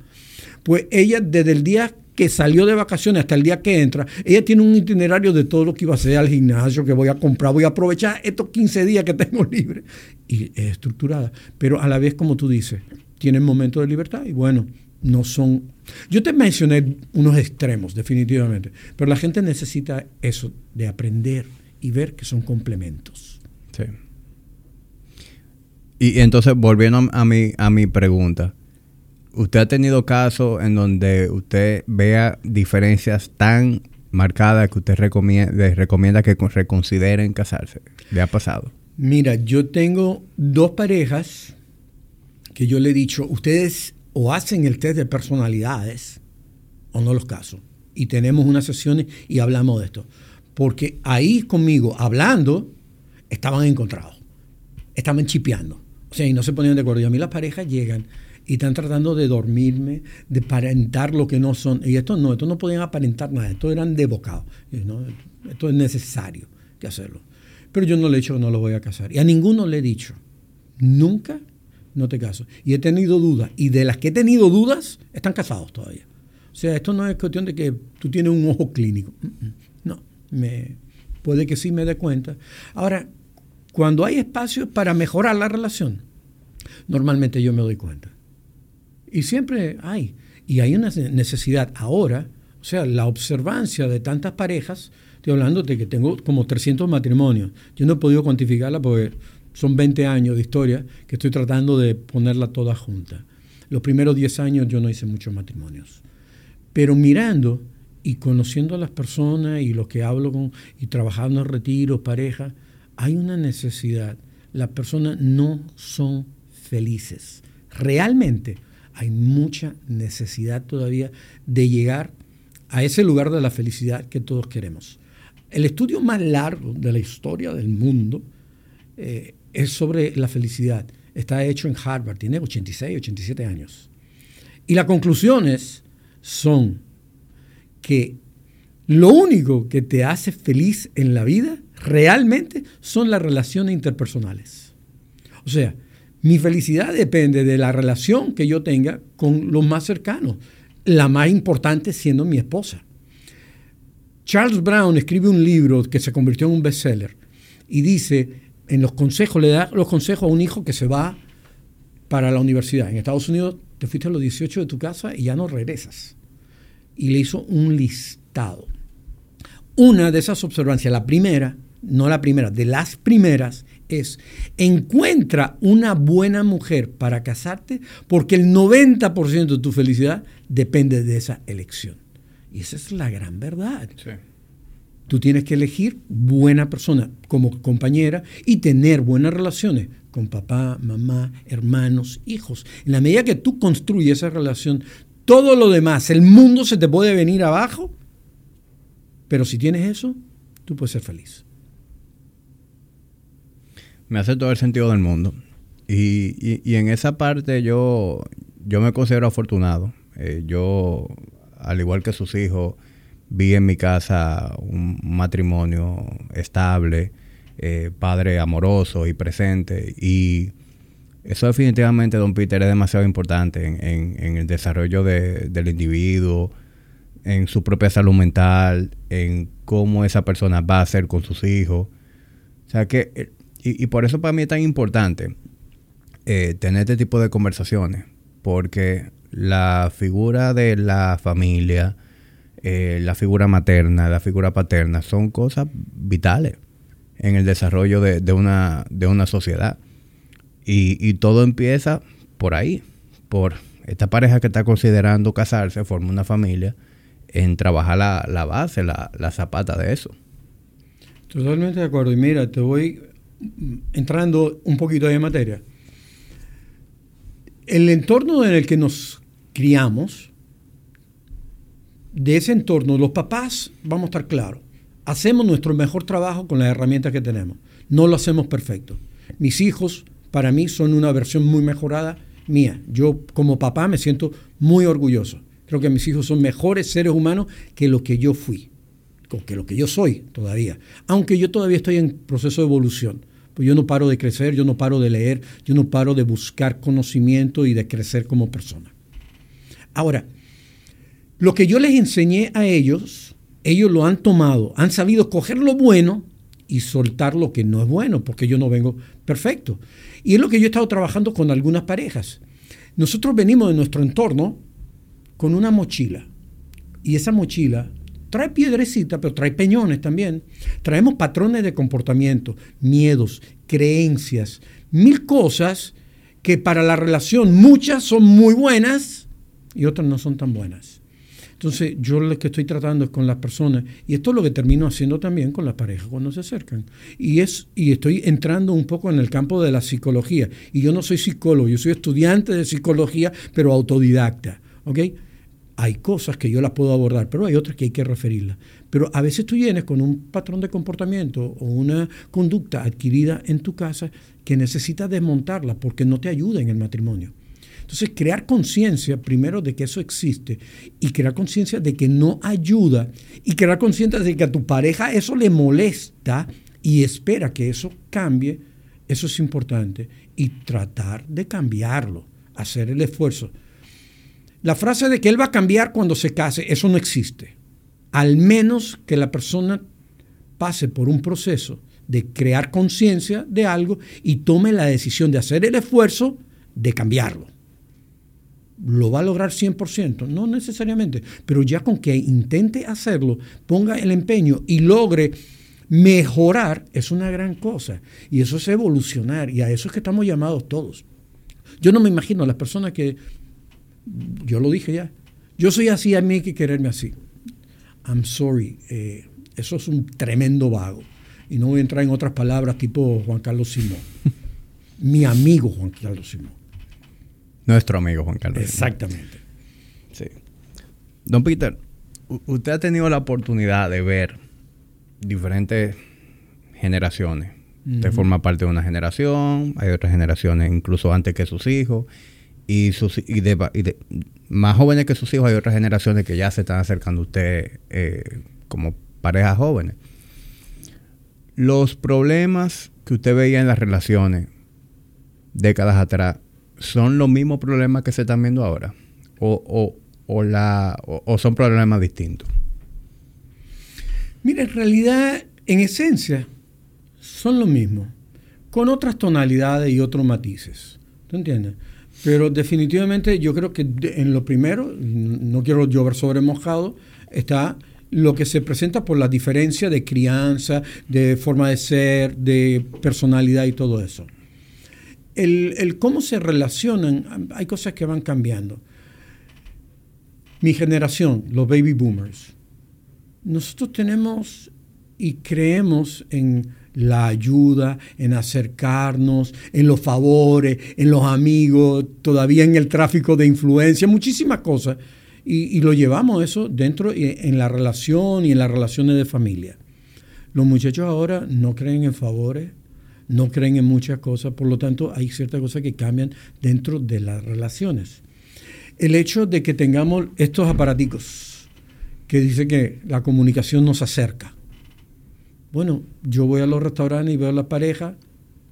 Pues ella desde el día que salió de vacaciones hasta el día que entra, ella tiene un itinerario de todo lo que iba a hacer al gimnasio, que voy a comprar, voy a aprovechar estos 15 días que tengo libre. Y es estructurada. Pero a la vez, como tú dices, tienen momentos de libertad y bueno, no son... Yo te mencioné unos extremos, definitivamente, pero la gente necesita eso, de aprender y ver que son complementos. Sí. Y entonces, volviendo a mi, a mi pregunta, ¿Usted ha tenido casos en donde usted vea diferencias tan marcadas que usted recomienda, les recomienda que reconsideren casarse? ¿Le ha pasado? Mira, yo tengo dos parejas que yo le he dicho, ustedes o hacen el test de personalidades o no los caso. Y tenemos unas sesiones y hablamos de esto. Porque ahí conmigo, hablando, estaban encontrados. Estaban chipeando. O sea, y no se ponían de acuerdo. Y a mí las parejas llegan y están tratando de dormirme, de aparentar lo que no son. Y esto no, esto no podían aparentar nada, esto eran de bocado. Esto es necesario que hacerlo. Pero yo no le he dicho que no lo voy a casar. Y a ninguno le he dicho, nunca no te caso. Y he tenido dudas. Y de las que he tenido dudas, están casados todavía. O sea, esto no es cuestión de que tú tienes un ojo clínico. No, me, puede que sí me dé cuenta. Ahora, cuando hay espacio para mejorar la relación, normalmente yo me doy cuenta. Y siempre hay. Y hay una necesidad ahora, o sea, la observancia de tantas parejas, estoy hablando de que tengo como 300 matrimonios. Yo no he podido cuantificarla porque son 20 años de historia que estoy tratando de ponerla toda junta. Los primeros 10 años yo no hice muchos matrimonios. Pero mirando y conociendo a las personas y lo que hablo con, y trabajando en retiros, pareja, hay una necesidad. Las personas no son felices realmente hay mucha necesidad todavía de llegar a ese lugar de la felicidad que todos queremos. El estudio más largo de la historia del mundo eh, es sobre la felicidad. Está hecho en Harvard, tiene 86, 87 años. Y las conclusiones son que lo único que te hace feliz en la vida realmente son las relaciones interpersonales. O sea, mi felicidad depende de la relación que yo tenga con los más cercanos, la más importante siendo mi esposa. Charles Brown escribe un libro que se convirtió en un bestseller y dice, en los consejos, le da los consejos a un hijo que se va para la universidad. En Estados Unidos te fuiste a los 18 de tu casa y ya no regresas. Y le hizo un listado. Una de esas observancias, la primera, no la primera, de las primeras, es encuentra una buena mujer para casarte porque el 90% de tu felicidad depende de esa elección. Y esa es la gran verdad. Tú tienes que elegir buena persona como compañera y tener buenas relaciones con papá, mamá, hermanos, hijos. En la medida que tú construyes esa relación, todo lo demás, el mundo se te puede venir abajo, pero si tienes eso, tú puedes ser feliz. Me hace todo el sentido del mundo. Y, en esa parte yo, yo me considero afortunado. Eh, yo, al igual que sus hijos, vi en mi casa un matrimonio estable, eh, padre amoroso y presente. Y eso definitivamente, don Peter, es demasiado importante en, el desarrollo del individuo, en su propia salud mental, en cómo esa persona va a ser con sus hijos. O sea que, y, por eso para mí es tan importante eh, tener este tipo de conversaciones, porque la figura de la familia, eh, la figura materna, la figura paterna, son cosas vitales en el desarrollo de, una, de una sociedad. Y, todo empieza por ahí, por esta pareja que está considerando casarse, forma una familia, en trabajar la, base, la, la, zapata de eso. Totalmente de acuerdo. Y mira, te voy entrando un poquito de materia. El entorno en el que nos criamos, de ese entorno, los papás, vamos a estar claros, hacemos nuestro mejor trabajo con las herramientas que tenemos. No lo hacemos perfecto. Mis hijos, para mí, son una versión muy mejorada mía. Yo, como papá, me siento muy orgulloso. Creo que mis hijos son mejores seres humanos que lo que yo fui, que lo que yo soy todavía. Aunque yo todavía estoy en proceso de evolución. Pues yo no paro de crecer, yo no paro de leer, yo no paro de buscar conocimiento y de crecer como persona. Ahora, lo que yo les enseñé a ellos, ellos lo han tomado, han sabido coger lo bueno y soltar lo que no es bueno, porque yo no vengo perfecto. Y es lo que yo he estado trabajando con algunas parejas. Nosotros venimos de nuestro entorno con una mochila. Y esa mochila trae piedrecita, pero trae peñones también. Traemos patrones de comportamiento, miedos, creencias, mil cosas que para la relación muchas son muy buenas y otras no son tan buenas. Entonces, yo lo que estoy tratando es con las personas, y esto es lo que termino haciendo también con las parejas cuando se acercan. Y, es, y estoy entrando un poco en el campo de la psicología. Y yo no soy psicólogo, yo soy estudiante de psicología, pero autodidacta. Hay cosas que yo las puedo abordar, pero hay otras que hay que referirlas. Pero a veces tú vienes con un patrón de comportamiento o una conducta adquirida en tu casa que necesitas desmontarla porque no te ayuda en el matrimonio. Entonces, crear conciencia primero de que eso existe y crear conciencia de que no ayuda y crear conciencia de que a tu pareja eso le molesta y espera que eso cambie, eso es importante. Y tratar de cambiarlo, hacer el esfuerzo. La frase de que él va a cambiar cuando se case, eso no existe. Al menos que la persona pase por un proceso de crear conciencia de algo y tome la decisión de hacer el esfuerzo de cambiarlo lo va a lograr 100%, no necesariamente, pero ya con que intente hacerlo, ponga el empeño y logre mejorar, es una gran cosa. Y eso es evolucionar, y a eso es que estamos llamados todos. Yo no me imagino a las personas que, yo lo dije ya, yo soy así, a mí hay que quererme así. I'm sorry, eh, eso es un tremendo vago. Y no voy a entrar en otras palabras tipo Juan Carlos Simón. Mi amigo Juan Carlos Simón nuestro amigo Juan Carlos. Exactamente. Sí. Don Peter, usted ha tenido la oportunidad de ver diferentes generaciones. Usted forma parte de una generación, hay otras generaciones incluso antes que sus hijos, y, sus, y, de, más jóvenes que sus hijos hay otras generaciones que ya se están acercando a usted eh, como parejas jóvenes. Los problemas que usted veía en las relaciones décadas atrás son los mismos problemas que se están viendo ahora o, o, la, o son problemas distintos. Mira, en realidad, en esencia, son lo mismo, con otras tonalidades y otros matices. ¿Tú entiendes? Pero definitivamente yo creo que en lo primero, no quiero llover sobre mojado, está lo que se presenta por la diferencia de crianza, de forma de ser, de personalidad y todo eso. El, el, cómo se relacionan, hay cosas que van cambiando. Mi generación, los baby boomers, nosotros tenemos y creemos en la ayuda, en acercarnos, en los favores, en los amigos, todavía en el tráfico de influencia, muchísimas cosas. Y, lo llevamos eso dentro en la relación y en las relaciones de familia. Los muchachos ahora no creen en favores, no creen en muchas cosas, por lo tanto hay ciertas cosas que cambian dentro de las relaciones. El hecho de que tengamos estos aparaticos que dice que la comunicación nos acerca, bueno, yo voy a los restaurantes y veo a la pareja,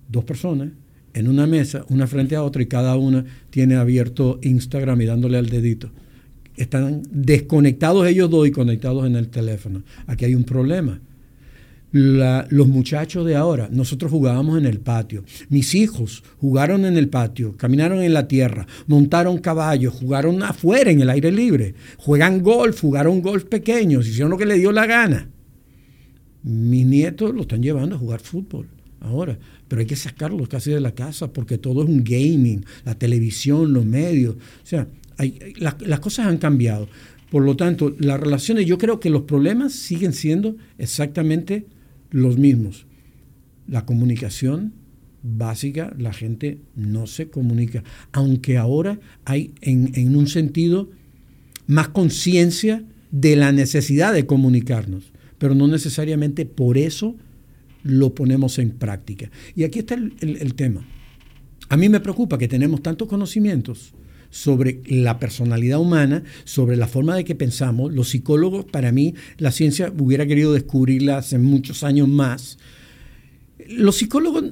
dos personas, en una mesa, una frente a otra, y cada una tiene abierto Instagram y dándole al dedito. Están desconectados ellos dos y conectados en el teléfono. Aquí hay un problema. Los muchachos de ahora, nosotros jugábamos en el patio. Mis hijos jugaron en el patio, caminaron en la tierra, montaron caballos, jugaron afuera en el aire libre, juegan golf, jugaron golf pequeños, hicieron lo que le dio la gana. Mis nietos lo están llevando a jugar fútbol ahora, pero hay que sacarlos casi de la casa porque todo es un gaming, la televisión, los medios. O sea, las cosas han cambiado. Por lo tanto, las relaciones, yo creo que los problemas siguen siendo exactamente los mismos. La comunicación básica, la gente no se comunica, aunque ahora hay en, en un sentido más conciencia de la necesidad de comunicarnos pero no necesariamente por eso lo ponemos en práctica. Y aquí está el, tema. A mí me preocupa que tenemos tantos conocimientos sobre la personalidad humana, sobre la forma de que pensamos. Los psicólogos, para mí, la ciencia hubiera querido descubrirla hace muchos años más. Los psicólogos,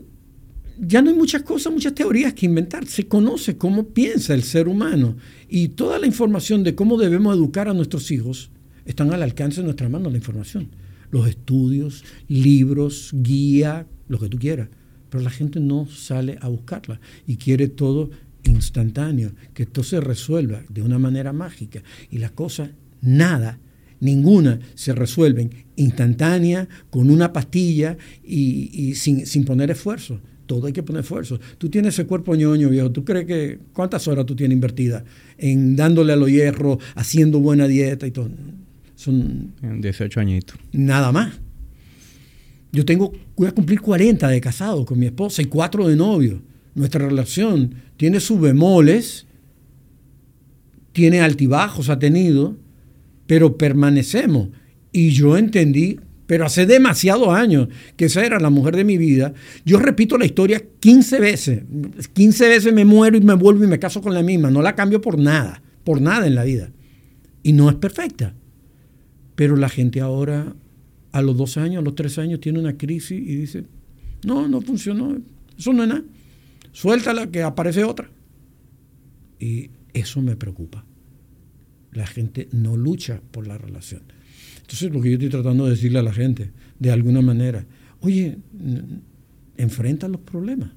ya no hay muchas cosas, muchas teorías que inventar. Se conoce cómo piensa el ser humano y toda la información de cómo debemos educar a nuestros hijos están al alcance de nuestra mano la información. Los estudios, libros, guía, lo que tú quieras. Pero la gente no sale a buscarla y quiere todo instantáneo, que esto se resuelva de una manera mágica. Y las cosas, nada, ninguna se resuelven instantánea, con una pastilla y, sin, sin, poner esfuerzo. Todo hay que poner esfuerzo. Tú tienes ese cuerpo ñoño, viejo. ¿Tú crees que cuántas horas tú tienes invertidas en dándole a los hierros, haciendo buena dieta y todo? Son 18 añitos. Nada más. Yo tengo, voy a cumplir 40 de casado con mi esposa y 4 de novio. Nuestra relación tiene sus bemoles, tiene altibajos, ha tenido, pero permanecemos. Y yo entendí, pero hace demasiados años, que esa era la mujer de mi vida. Yo repito la historia 15 veces. 15 veces me muero y me vuelvo y me caso con la misma. No la cambio por nada, por nada en la vida. Y no es perfecta. Pero la gente ahora, a los dos años, a los tres años, tiene una crisis y dice, no, no funcionó, eso no es nada, suéltala que aparece otra. Y eso me preocupa. La gente no lucha por la relación. Entonces, lo que yo estoy tratando de decirle a la gente, de alguna manera, oye, enfrenta los problemas,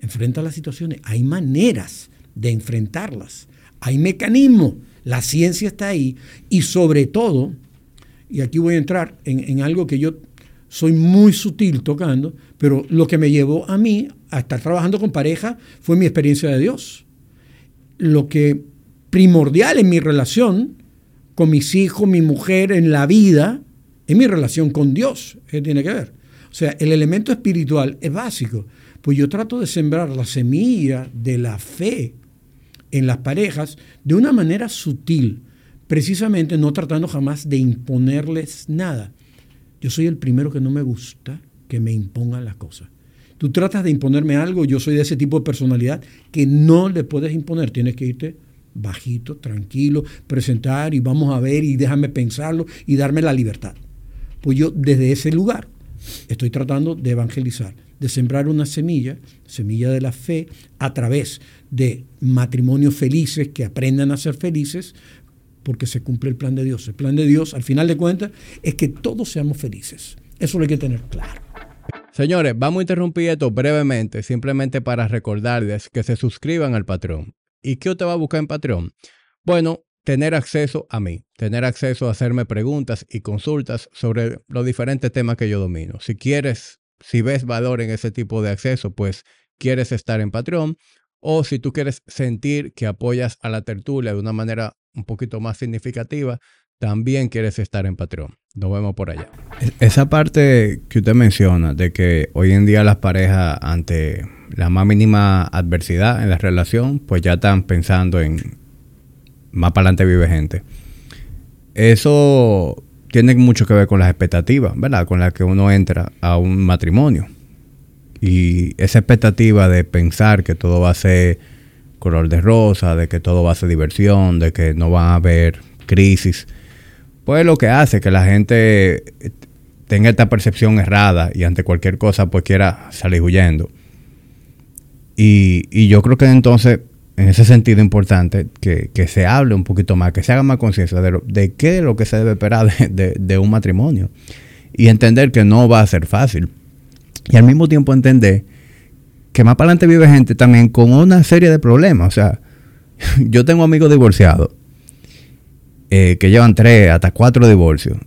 enfrenta las situaciones. Hay maneras de enfrentarlas, hay mecanismos, la ciencia está ahí y sobre todo y aquí voy a entrar en, algo que yo soy muy sutil tocando, pero lo que me llevó a mí a estar trabajando con pareja fue mi experiencia de Dios. Lo que primordial en mi relación con mis hijos, mi mujer, en la vida, es mi relación con Dios. ¿Qué tiene que ver? O sea, el elemento espiritual es básico. Pues yo trato de sembrar la semilla de la fe en las parejas de una manera sutil, precisamente no tratando jamás de imponerles nada. Yo soy el primero que no me gusta que me impongan las cosas. Tú tratas de imponerme algo, yo soy de ese tipo de personalidad que no le puedes imponer, tienes que irte bajito, tranquilo, presentar y vamos a ver y déjame pensarlo y darme la libertad. Pues yo desde ese lugar estoy tratando de evangelizar, de sembrar una semilla, semilla de la fe, a través de matrimonios felices que aprendan a ser felices, porque se cumple el plan de Dios. El plan de Dios, al final de cuentas, es que todos seamos felices. Eso lo hay que tener claro. Señores, vamos a interrumpir esto brevemente, simplemente para recordarles que se suscriban al patrón. ¿Y qué usted va a buscar en Patreon? Bueno, tener acceso a mí, tener acceso a hacerme preguntas y consultas sobre los diferentes temas que yo domino. Si quieres, si ves valor en ese tipo de acceso, pues quieres estar en Patreon. O si tú quieres sentir que apoyas a la tertulia de una manera un poquito más significativa, también quieres estar en Patreon. Nos vemos por allá. Esa parte que usted menciona de que hoy en día las parejas ante la más mínima adversidad en la relación, pues ya están pensando en más para adelante vive gente. Eso tiene mucho que ver con las expectativas, ¿verdad? Con las que uno entra a un matrimonio. Y esa expectativa de pensar que todo va a ser color de rosa, de que todo va a ser diversión, de que no va a haber crisis pues lo que hace que la gente tenga esta percepción errada y ante cualquier cosa pues quiera salir huyendo. Y, yo creo que entonces, en ese sentido importante, que, se hable un poquito más, que se haga más conciencia de, de, qué es lo que se debe esperar de, un matrimonio. Y entender que no va a ser fácil. Y al mismo tiempo entender que más para adelante vive gente también con una serie de problemas. O sea, (laughs) yo tengo amigos divorciados eh, que llevan tres hasta cuatro divorcios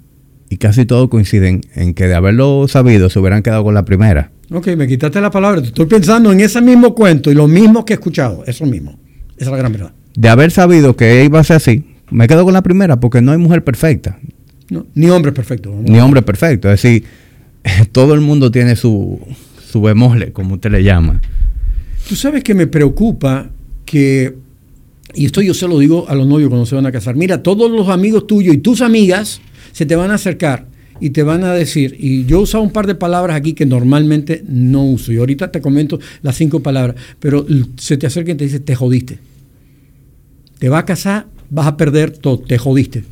y casi todos coinciden en que de haberlo sabido se hubieran quedado con la primera. Ok, me quitaste la palabra. Estoy pensando en ese mismo cuento y lo mismo que he escuchado. Eso mismo. Esa es la gran verdad. De haber sabido que iba a ser así, me quedo con la primera porque no hay mujer perfecta. ni hombre perfecto. Ni hombre perfecto. Es decir, (laughs) todo el mundo tiene su, su bemole, como usted le llama. Tú sabes que me preocupa que y esto yo se lo digo a los novios cuando se van a casar. Mira, todos los amigos tuyos y tus amigas se te van a acercar y te van a decir, y yo usado un par de palabras aquí que normalmente no uso, y ahorita te comento las cinco palabras, pero se te acerca y te dice, te jodiste. Te vas a casar, vas a perder todo, te jodiste.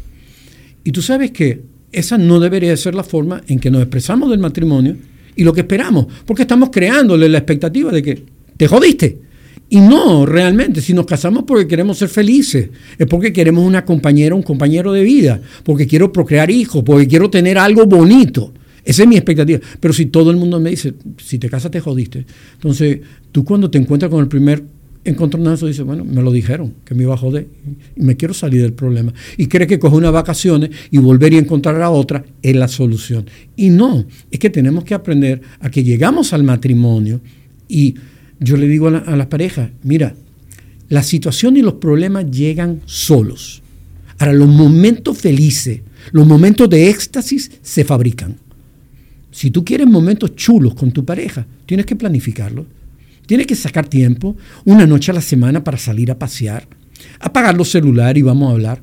Y tú sabes que esa no debería ser la forma en que nos expresamos del matrimonio y lo que esperamos, porque estamos creándole la expectativa de que te jodiste. Y no, realmente, si nos casamos porque queremos ser felices, es porque queremos una compañera, un compañero de vida, porque quiero procrear hijos, porque quiero tener algo bonito. Esa es mi expectativa. Pero si todo el mundo me dice, si te casas te jodiste. Entonces, tú cuando te encuentras con el primer encontronazo, dices, bueno, me lo dijeron, que me iba a joder, y me quiero salir del problema. Y cree que coger unas vacaciones y volver y encontrar a otra es la solución. Y no, es que tenemos que aprender a que llegamos al matrimonio y yo le digo a, las parejas, mira, la situación y los problemas llegan solos. Ahora, los momentos felices, los momentos de éxtasis se fabrican. Si tú quieres momentos chulos con tu pareja, tienes que planificarlo. Tienes que sacar tiempo, una noche a la semana para salir a pasear, apagar los celulares y vamos a hablar.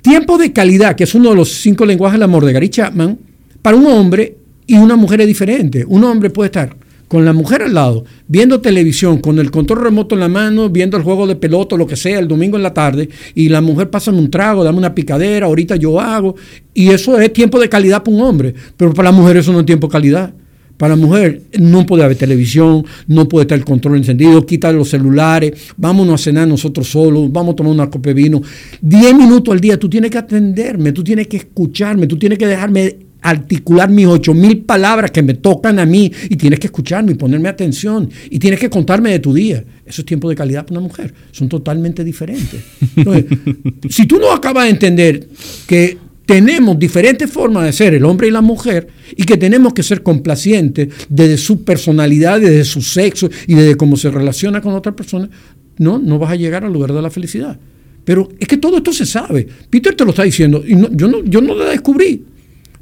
Tiempo de calidad, que es uno de los cinco lenguajes del amor de Gary Chapman, para un hombre y una mujer es diferente. Un hombre puede estar con la mujer al lado, viendo televisión, con el control remoto en la mano, viendo el juego de pelota, lo que sea, el domingo en la tarde, y la mujer pasa un trago, dame una picadera, ahorita yo hago, y eso es tiempo de calidad para un hombre, pero para la mujer eso no es tiempo de calidad. Para la mujer no puede haber televisión, no puede estar el control encendido, quita los celulares, vámonos a cenar nosotros solos, vamos a tomar una copa de vino. Diez minutos al día, tú tienes que atenderme, tú tienes que escucharme, tú tienes que dejarme articular mis ocho mil palabras que me tocan a mí y tienes que escucharme y ponerme atención y tienes que contarme de tu día. Eso es tiempo de calidad para una mujer. Son totalmente diferentes. (laughs) si tú no acabas de entender que tenemos diferentes formas de ser el hombre y la mujer y que tenemos que ser complacientes desde su personalidad, desde su sexo y desde cómo se relaciona con otra persona, no, no vas a llegar al lugar de la felicidad. Pero es que todo esto se sabe. Peter te lo está diciendo y yo, no, yo no lo descubrí.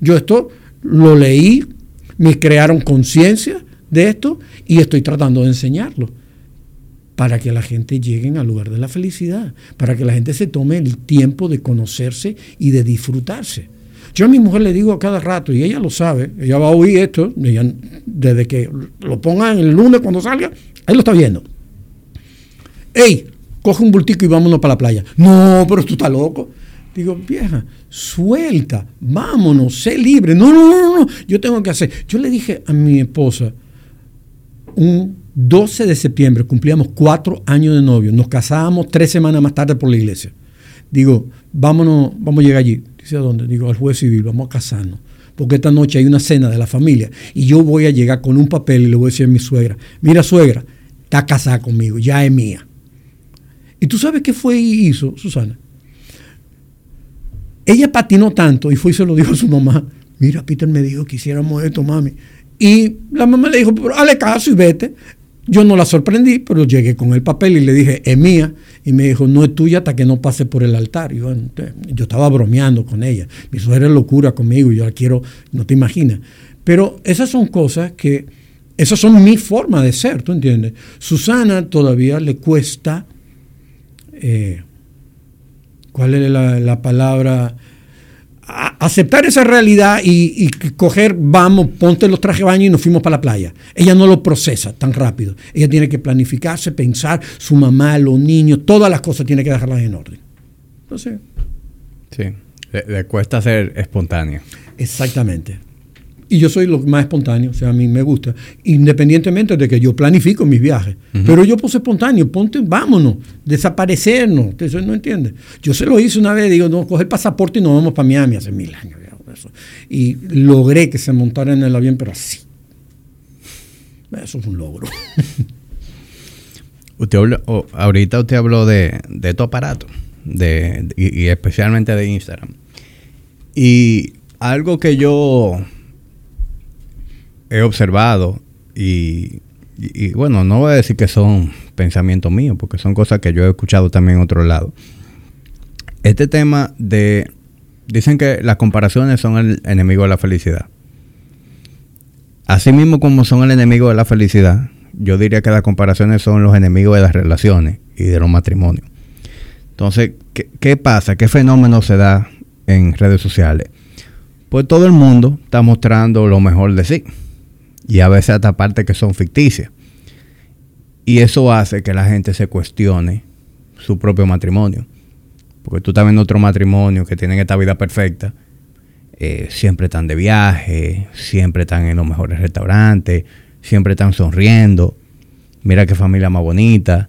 Yo esto lo leí, me crearon conciencia de esto y estoy tratando de enseñarlo. para que la gente llegue al lugar de la felicidad, para que la gente se tome el tiempo de conocerse y de disfrutarse. Yo a mi mujer le digo a cada rato, y ella lo sabe, ella va a oír esto, desde que lo pongan el lunes cuando salga, ahí lo está viendo. ¡Ey! Coge un bultico y vámonos para la playa. No, pero tú estás loco. Digo, vieja, suelta, vámonos, sé libre. No, no, no, no, yo tengo que hacer. Yo le dije a mi esposa, un 12 de septiembre cumplíamos cuatro años de novio, nos casábamos tres semanas más tarde por la iglesia. Digo, vámonos, vamos a llegar allí. Dice, ¿a dónde? Digo, al juez civil, vamos a casarnos. Porque esta noche hay una cena de la familia y yo voy a llegar con un papel y le voy a decir a mi suegra, mira suegra, está casada conmigo, ya es mía. ¿Y tú sabes qué fue y hizo, Susana? Ella patinó tanto y fue y se lo dijo a su mamá, mira, Peter me dijo que hiciéramos esto, mami. Y la mamá le dijo, pero hazle caso y vete. Yo no la sorprendí, pero llegué con el papel y le dije, es mía. Y me dijo, no es tuya hasta que no pase por el altar. Yo estaba bromeando con ella. Mi suegra es locura conmigo, yo la quiero, no te imaginas. Pero esas son cosas que, esas son mi forma de ser, ¿tú entiendes? Susana todavía le cuesta, eh, ¿cuál es la, la palabra? aceptar esa realidad y, coger, vamos, ponte los trajes de baño y nos fuimos para la playa. Ella no lo procesa tan rápido. Ella tiene que planificarse, pensar, su mamá, los niños, todas las cosas tiene que dejarlas en orden. Entonces. Sí, le, cuesta ser espontánea. Exactamente. Y yo soy lo más espontáneo, o sea, a mí me gusta, independientemente de que yo planifico mis viajes. Pero yo puse espontáneo, ponte, vámonos, desaparecernos. Eso no entiende. Yo se lo hice una vez, digo, no, coge el pasaporte y nos vamos para Miami hace mil años. Eso. Y logré que se montara en el avión, pero así. Eso es un logro. (laughs) usted ahorita usted habló de, de tu aparato, de, y especialmente de Instagram. Y algo que yo he observado y, bueno, no voy a decir que son pensamientos míos, porque son cosas que yo he escuchado también en otro lado. Este tema de... Dicen que las comparaciones son el enemigo de la felicidad. Así mismo como son el enemigo de la felicidad, yo diría que las comparaciones son los enemigos de las relaciones y de los matrimonios. Entonces, ¿qué, pasa? ¿Qué fenómeno se da en redes sociales? Pues todo el mundo está mostrando lo mejor de sí y a veces hasta partes que son ficticias. Y eso hace que la gente se cuestione su propio matrimonio. Porque tú estás viendo otro matrimonio que tienen esta vida perfecta. Eh, siempre están de viaje, siempre están en los mejores restaurantes, siempre están sonriendo. Mira qué familia más bonita.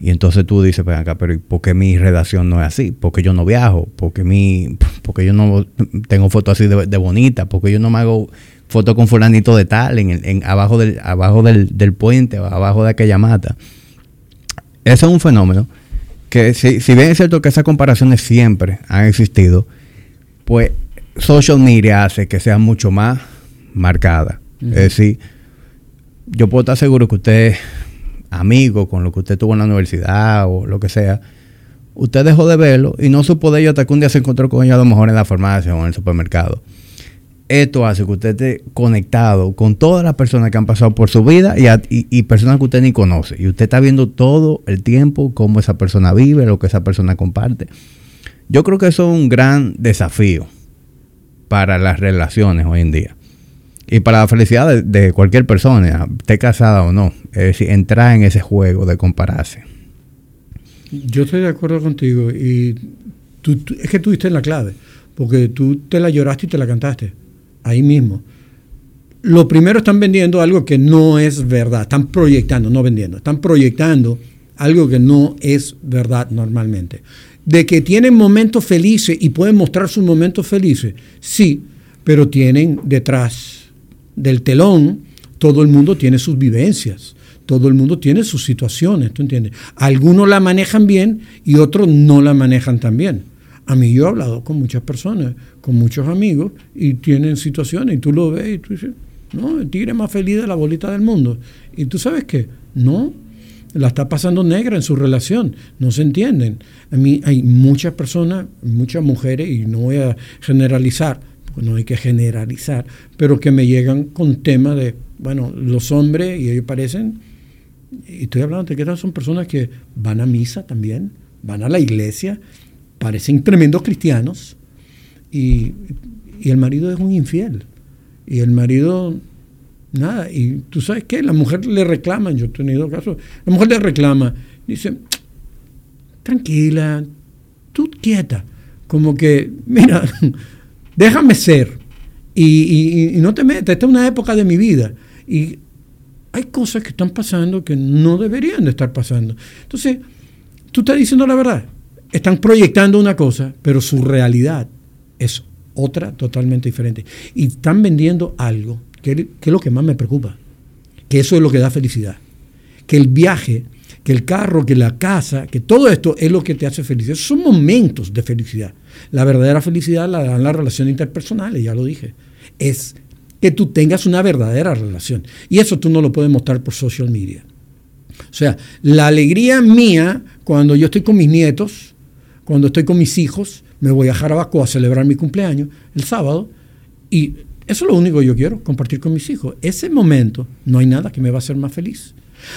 Y entonces tú dices, pues acá, pero ¿por qué mi redacción no es así? porque yo no viajo? porque mi, (laughs) porque yo no tengo fotos así de, de bonita? porque yo no me hago foto con fulanito de tal, en, abajo, del, abajo del, puente, abajo de aquella mata. Eso es un fenómeno que si, bien es cierto que esas comparaciones siempre han existido, pues social media hace que sea mucho más marcada. Es decir, yo puedo estar seguro que usted, amigo con lo que usted tuvo en la universidad o lo que sea, usted dejó de verlo y no supo de ello hasta que un día se encontró con ellos a lo mejor en la farmacia o en el supermercado esto hace que usted esté conectado con todas las personas que han pasado por su vida y, personas que usted ni conoce. Y usted está viendo todo el tiempo cómo esa persona vive, lo que esa persona comparte. Yo creo que eso es un gran desafío para las relaciones hoy en día. Y para la felicidad de, cualquier persona, esté casada o no. Es decir, entrar en ese juego de compararse. Yo estoy de acuerdo contigo. Y es que tú diste la clave. Porque tú te la lloraste y te la cantaste ahí mismo. Lo primero están vendiendo algo que no es verdad, están proyectando, no vendiendo, están proyectando algo que no es verdad normalmente. De que tienen momentos felices y pueden mostrar sus momentos felices, sí, pero tienen detrás del telón, todo el mundo tiene sus vivencias, todo el mundo tiene sus situaciones, ¿tú entiendes? Algunos la manejan bien y otros no la manejan tan bien. A mí yo he hablado con muchas personas, con muchos amigos, y tienen situaciones, y tú lo ves y tú dices, no, el tigre más feliz de la bolita del mundo. Y tú sabes qué, no, la está pasando negra en su relación, no se entienden. A mí hay muchas personas, muchas mujeres, y no voy a generalizar, porque no hay que generalizar, pero que me llegan con temas de, bueno, los hombres, y ellos parecen y estoy hablando de que son personas que van a misa también, van a la iglesia, parecen tremendos cristianos, y, el marido es un infiel. Y el marido, nada, y tú sabes qué, la mujer le reclama, yo he tenido casos, la mujer le reclama, dice, tranquila, tú quieta, como que, mira, (laughs) déjame ser y, y, no te metas, esta es una época de mi vida. Y hay cosas que están pasando que no deberían de estar pasando. Entonces, tú estás diciendo la verdad. Están proyectando una cosa, pero su realidad es otra totalmente diferente. Y están vendiendo algo, que, es lo que más me preocupa, que eso es lo que da felicidad. Que el viaje que el carro, que la casa, que todo esto es lo que te hace feliz. Esos son momentos de felicidad. La verdadera felicidad la dan las relaciones interpersonales, ya lo dije. Es que tú tengas una verdadera relación. Y eso tú no lo puedes mostrar por social media. O sea, la alegría mía cuando yo estoy con mis nietos, cuando estoy con mis hijos, me voy a Jarabacoa a celebrar mi cumpleaños el sábado y eso es lo único que yo quiero, compartir con mis hijos. Ese momento no hay nada que me va a hacer más feliz.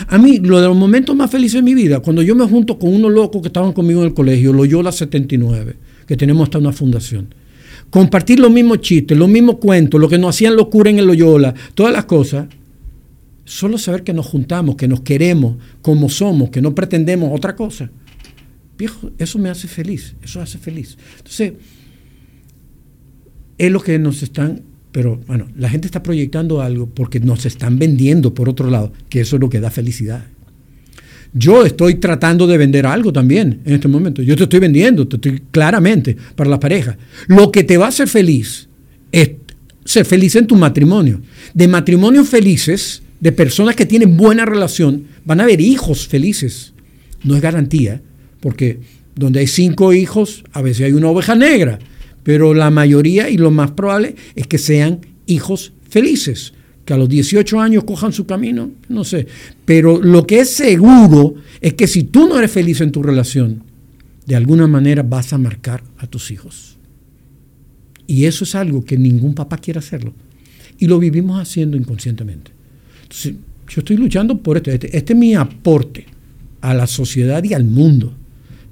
A mí, lo de los momentos más felices de mi vida, cuando yo me junto con unos locos que estaban conmigo en el colegio, Loyola 79, que tenemos hasta una fundación. Compartir los mismos chistes, los mismos cuentos, lo que nos hacían locura en el Loyola, todas las cosas. Solo saber que nos juntamos, que nos queremos como somos, que no pretendemos otra cosa. Viejo, eso me hace feliz, eso hace feliz. Entonces, es lo que nos están pero bueno, la gente está proyectando algo porque nos están vendiendo por otro lado, que eso es lo que da felicidad. Yo estoy tratando de vender algo también en este momento. Yo te estoy vendiendo, te estoy claramente para la pareja. Lo que te va a hacer feliz es ser feliz en tu matrimonio. De matrimonios felices, de personas que tienen buena relación, van a haber hijos felices. No es garantía, porque donde hay cinco hijos, a veces hay una oveja negra pero la mayoría y lo más probable es que sean hijos felices, que a los 18 años cojan su camino, no sé. Pero lo que es seguro es que si tú no eres feliz en tu relación, de alguna manera vas a marcar a tus hijos. Y eso es algo que ningún papá quiere hacerlo. Y lo vivimos haciendo inconscientemente. Entonces, yo estoy luchando por esto. Este, este es mi aporte a la sociedad y al mundo.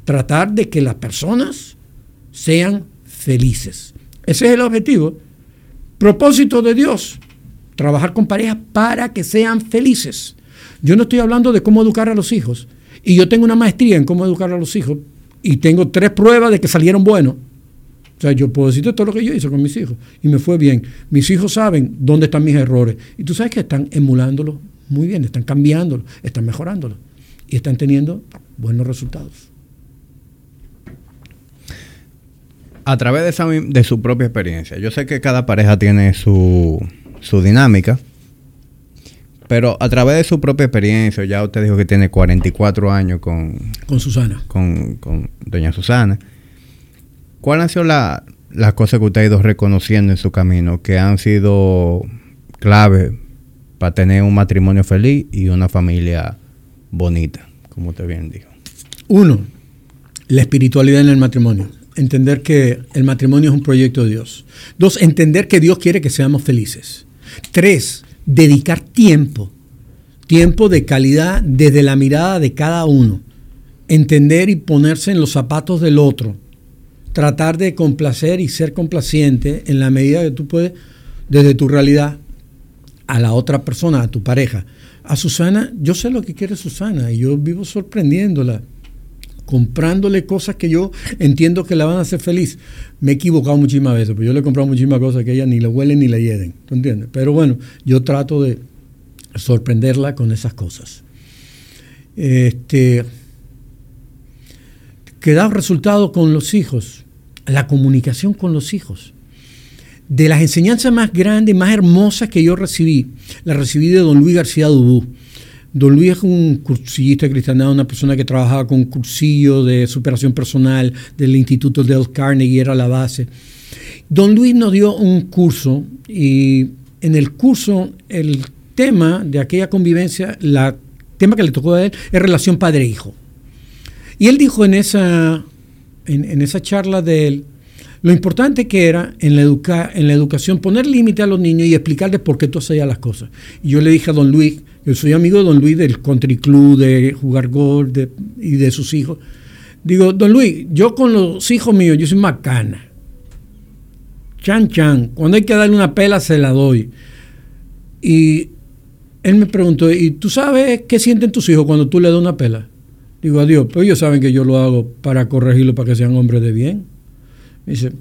Tratar de que las personas sean felices. Ese es el objetivo. Propósito de Dios, trabajar con parejas para que sean felices. Yo no estoy hablando de cómo educar a los hijos. Y yo tengo una maestría en cómo educar a los hijos y tengo tres pruebas de que salieron buenos. O sea, yo puedo decirte todo lo que yo hice con mis hijos y me fue bien. Mis hijos saben dónde están mis errores. Y tú sabes que están emulándolo muy bien, están cambiándolo, están mejorándolo y están teniendo buenos resultados. A través de, de su propia experiencia. Yo sé que cada pareja tiene su, su dinámica, pero a través de su propia experiencia, ya usted dijo que tiene 44 años con... Con Susana. Con, con doña Susana. ¿Cuáles han sido las cosas que usted ha ido reconociendo en su camino que han sido clave para tener un matrimonio feliz y una familia bonita, como usted bien dijo? Uno, la espiritualidad en el matrimonio entender que el matrimonio es un proyecto de Dios. Dos, entender que Dios quiere que seamos felices. Tres, dedicar tiempo, tiempo de calidad desde la mirada de cada uno. Entender y ponerse en los zapatos del otro. Tratar de complacer y ser complaciente en la medida que tú puedes, desde tu realidad, a la otra persona, a tu pareja. A Susana, yo sé lo que quiere Susana y yo vivo sorprendiéndola comprándole cosas que yo entiendo que la van a hacer feliz. Me he equivocado muchísimas veces, porque yo le he comprado muchísimas cosas que ella ni le huelen ni le hieden, ¿tú entiendes? Pero bueno, yo trato de sorprenderla con esas cosas. Este, que resultado con los hijos, la comunicación con los hijos. De las enseñanzas más grandes, más hermosas que yo recibí, la recibí de don Luis García Dubú. Don Luis es un cursillista cristiano, una persona que trabajaba con cursillo de superación personal del Instituto Del Carnegie, era la base. Don Luis nos dio un curso y en el curso el tema de aquella convivencia, el tema que le tocó a él es relación padre-hijo. Y él dijo en esa, en, esa charla de él, lo importante que era en la, educa, en la educación poner límite a los niños y explicarles por qué tú hacías las cosas. Y yo le dije a don Luis, Yo soy amigo de don Luis del country club, de jugar golf y de sus hijos. Digo, don Luis, yo con los hijos míos, yo soy macana. Chan, chan. Cuando hay que darle una pela, se la doy. Y él me preguntó, ¿y tú sabes qué sienten tus hijos cuando tú le das una pela? Digo, adiós, pues ellos saben que yo lo hago para corregirlo, para que sean hombres de bien. Me dice,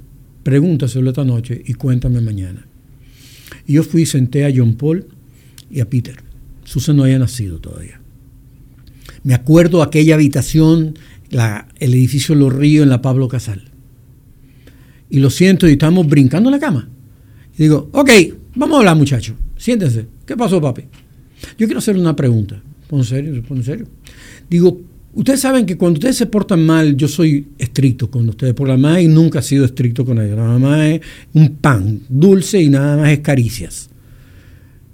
pregúntaselo esta noche y cuéntame mañana. Y yo fui y senté a John Paul y a Peter. Susan no había nacido todavía. Me acuerdo aquella habitación, el edificio Los Ríos en la Pablo Casal. Y lo siento, y estamos brincando en la cama. Y digo, ok, vamos a hablar, muchachos. Siéntense. ¿Qué pasó, papi? Yo quiero hacerle una pregunta. ¿En serio? ¿En serio? Digo, ustedes saben que cuando ustedes se portan mal, yo soy estricto con ustedes. Por la mamá y nunca he sido estricto con ellos. La mamá es un pan dulce y nada más es caricias.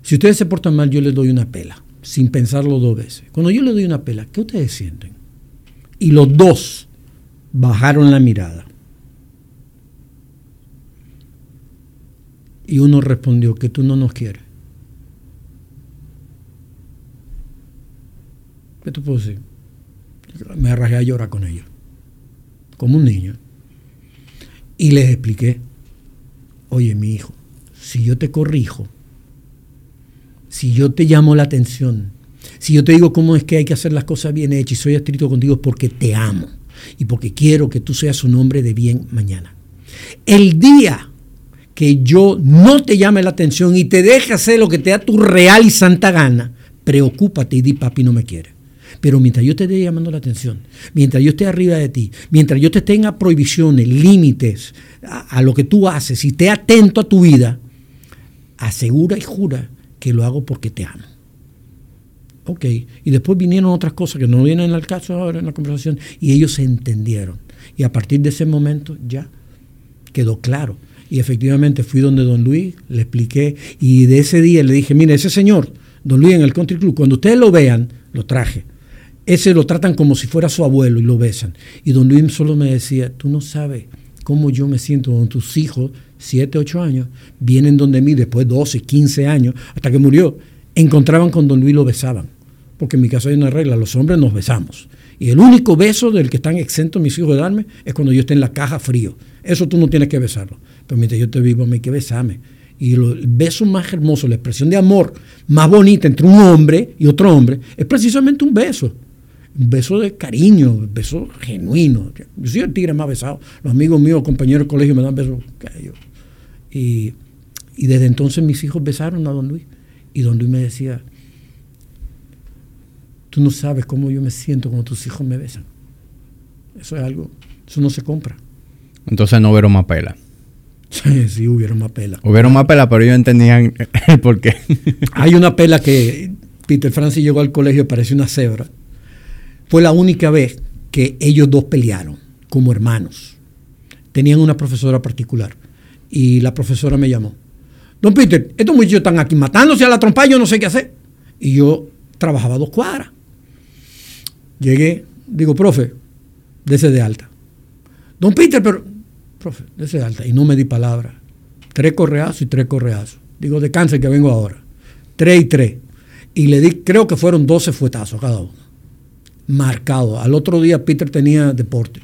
Si ustedes se portan mal, yo les doy una pela, sin pensarlo dos veces. Cuando yo les doy una pela, ¿qué ustedes sienten? Y los dos bajaron la mirada. Y uno respondió que tú no nos quieres. ¿Qué te puedo decir? Me arrajé a llorar con ellos, como un niño. Y les expliqué, oye mi hijo, si yo te corrijo, si yo te llamo la atención, si yo te digo cómo es que hay que hacer las cosas bien hechas y soy estricto contigo es porque te amo y porque quiero que tú seas un hombre de bien mañana. El día que yo no te llame la atención y te deje hacer lo que te da tu real y santa gana, preocúpate y di papi no me quiere. Pero mientras yo te esté llamando la atención, mientras yo esté arriba de ti, mientras yo te tenga prohibiciones, límites a, lo que tú haces y esté atento a tu vida, asegura y jura que lo hago porque te amo. Ok, y después vinieron otras cosas que no vienen al caso ahora en la conversación y ellos se entendieron. Y a partir de ese momento ya quedó claro. Y efectivamente fui donde don Luis, le expliqué y de ese día le dije, mire, ese señor, don Luis en el Country Club, cuando ustedes lo vean, lo traje ese lo tratan como si fuera su abuelo y lo besan. Y don Luis solo me decía, tú no sabes cómo yo me siento con tus hijos, 7, 8 años, vienen donde mí después 12, 15 años, hasta que murió, encontraban con don Luis lo besaban. Porque en mi caso hay una regla, los hombres nos besamos. Y el único beso del que están exentos mis hijos de darme es cuando yo esté en la caja frío. Eso tú no tienes que besarlo. Pero mientras yo te vivo, me hay que besarme. Y el beso más hermoso, la expresión de amor más bonita entre un hombre y otro hombre, es precisamente un beso un beso de cariño, un beso genuino. Yo soy el tigre más besado. Los amigos míos, compañeros de colegio me dan besos. Y, y desde entonces mis hijos besaron a don Luis. Y don Luis me decía, tú no sabes cómo yo me siento cuando tus hijos me besan. Eso es algo, eso no se compra. Entonces no hubieron más pela. Sí, sí, hubieron más pela. Hubieron más pela, pero ellos entendían el por qué. (laughs) Hay una pela que Peter Francis llegó al colegio y parecía una cebra. Fue la única vez que ellos dos pelearon como hermanos. Tenían una profesora particular y la profesora me llamó. Don Peter, estos muchachos están aquí matándose a la trompa, yo no sé qué hacer. Y yo trabajaba dos cuadras. Llegué, digo, profe, dese de alta. Don Peter, pero, profe, dese de alta. Y no me di palabra. Tres correazos y tres correazos. Digo, de cáncer que vengo ahora. Tres y tres. Y le di, creo que fueron doce fuetazos cada uno marcado. Al otro día Peter tenía deporte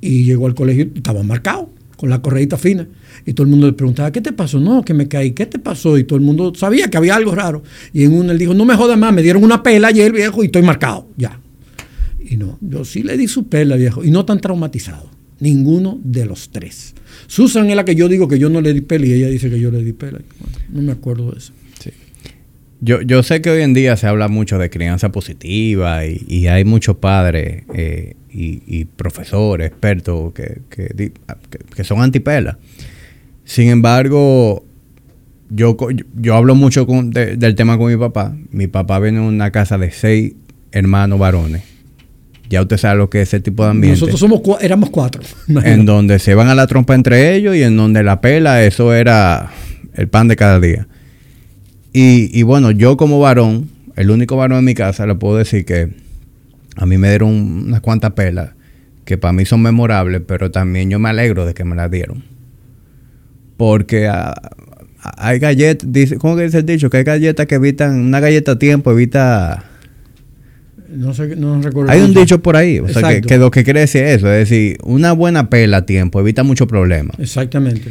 y llegó al colegio estaba marcado, con la correita fina. Y todo el mundo le preguntaba, ¿qué te pasó? No, que me caí, ¿qué te pasó? Y todo el mundo sabía que había algo raro. Y en uno él dijo, no me jodas más, me dieron una pela ayer, viejo, y estoy marcado, ya. Y no, yo sí le di su pela, viejo, y no tan traumatizado. Ninguno de los tres. Susan es la que yo digo que yo no le di pela y ella dice que yo le di pela. no me acuerdo de eso. Yo, yo sé que hoy en día se habla mucho de crianza positiva y, hay muchos padres eh, y, profesores, expertos que, que, son antipela. Sin embargo, yo, yo hablo mucho del tema con mi papá. Mi papá viene en una casa de seis hermanos varones. Ya usted sabe lo que es ese tipo de ambiente. Nosotros somos éramos cuatro. (laughs) En donde se van a la trompa entre ellos y en donde la pela, eso era el pan de cada día. Y, bueno, yo como varón, el único varón en mi casa, le puedo decir que a mí me dieron unas cuantas pelas que para mí son memorables, pero también yo me alegro de que me las dieron. Porque a, hay galletas, dice, ¿cómo que dice el dicho? Que hay galletas que evitan, una galleta a tiempo evita... No sé, no recuerdo. Hay un dicho por ahí, o sea, que, que, lo que quiere decir eso, es decir, una buena pela a tiempo evita muchos problemas. Exactamente.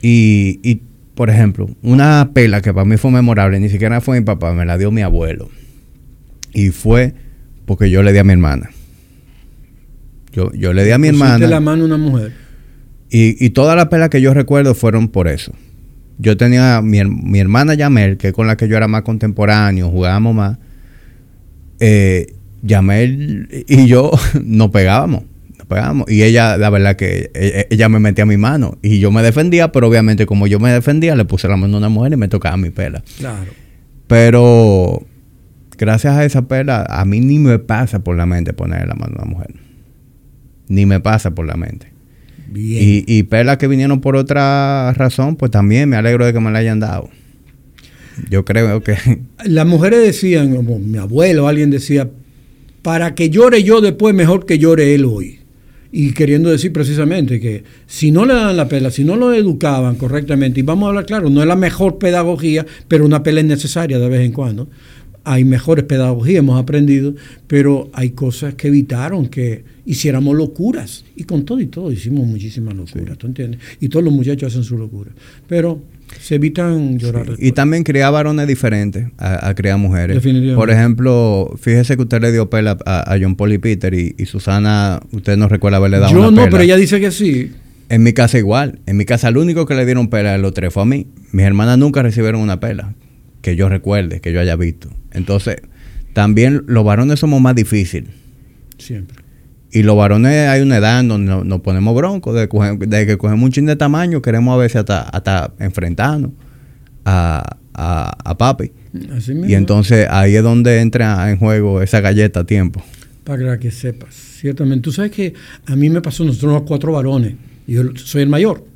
Y, y, por ejemplo, una pela que para mí fue memorable, ni siquiera fue mi papá, me la dio mi abuelo. Y fue porque yo le di a mi hermana. Yo, yo le di a mi hermana. la mano a una mujer. Y, y todas las pelas que yo recuerdo fueron por eso. Yo tenía mi, mi hermana Yamel, que es con la que yo era más contemporáneo, jugábamos más. Eh, Yamel y yo (laughs) nos pegábamos, nos pegábamos. Y ella, la verdad que ella, ella, me metía mi mano. Y yo me defendía, pero obviamente como yo me defendía, le puse la mano a una mujer y me tocaba mi pela. Claro. Pero gracias a esa pela, a mí ni me pasa por la mente poner la mano a una mujer. Ni me pasa por la mente. Bien. Y, y pelas que vinieron por otra razón, pues también me alegro de que me la hayan dado. Yo creo que... (laughs) Las mujeres decían, como mi abuelo, alguien decía, para que llore yo después, mejor que llore él hoy. Y queriendo decir precisamente que si no le dan la pela, si no lo educaban correctamente, y vamos a hablar claro, no es la mejor pedagogía, pero una pela es necesaria de vez en cuando. Hay mejores pedagogías, hemos aprendido, pero hay cosas que evitaron que hiciéramos locuras. Y con todo y todo hicimos muchísimas locuras, sí. ¿tú entiendes? Y todos los muchachos hacen su locura. Pero se evitan llorar. Sí. Y también criar varones diferentes a, a, criar mujeres. Definitivamente. Por ejemplo, fíjese que usted le dio pela a, a John Paul y Peter y, y, Susana, usted no recuerda haberle dado Yo una no, pela. pero ella dice que sí. En mi casa igual. En mi casa el único que le dieron pela de los tres fue a mí. Mis hermanas nunca recibieron una pela. Que yo recuerde, que yo haya visto. Entonces, también los varones somos más difíciles. Siempre. Y los varones hay una edad donde nos, nos ponemos broncos, de, de, que cogemos un chin de tamaño, queremos a veces hasta, hasta enfrentarnos a, a, a papi. Así mismo. Y entonces ahí es donde entra en juego esa galleta a tiempo. Para que sepas, ciertamente. Tú sabes que a mí me pasó, nosotros los cuatro varones, yo soy el mayor,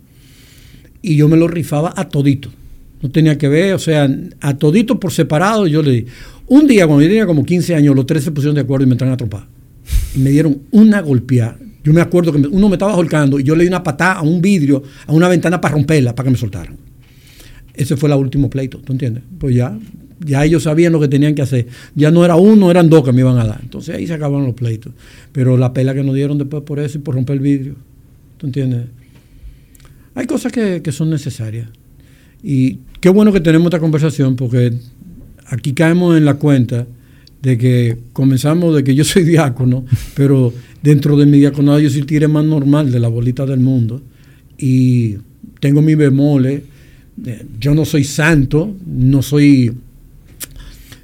y yo me lo rifaba a todito. No tenía que ver, o sea, a todito por separado yo le di. Un día, cuando yo tenía como 15 años, los tres se pusieron de acuerdo y me entraron a tropar. Y me dieron una golpeada. Yo me acuerdo que uno me estaba holcando y yo le di una patada a un vidrio, a una ventana para romperla, para que me soltaran. Ese fue el último pleito, ¿tú entiendes? Pues ya, ya ellos sabían lo que tenían que hacer. Ya no era uno, eran dos que me iban a dar. Entonces ahí se acabaron los pleitos. Pero la pela que nos dieron después por eso y por romper el vidrio, ¿tú entiendes? Hay cosas que, que son necesarias. Y qué bueno que tenemos esta conversación porque aquí caemos en la cuenta de que comenzamos de que yo soy diácono, (laughs) pero dentro de mi diaconado yo soy el tire más normal de la bolita del mundo y tengo mi bemoles. Yo no soy santo, no soy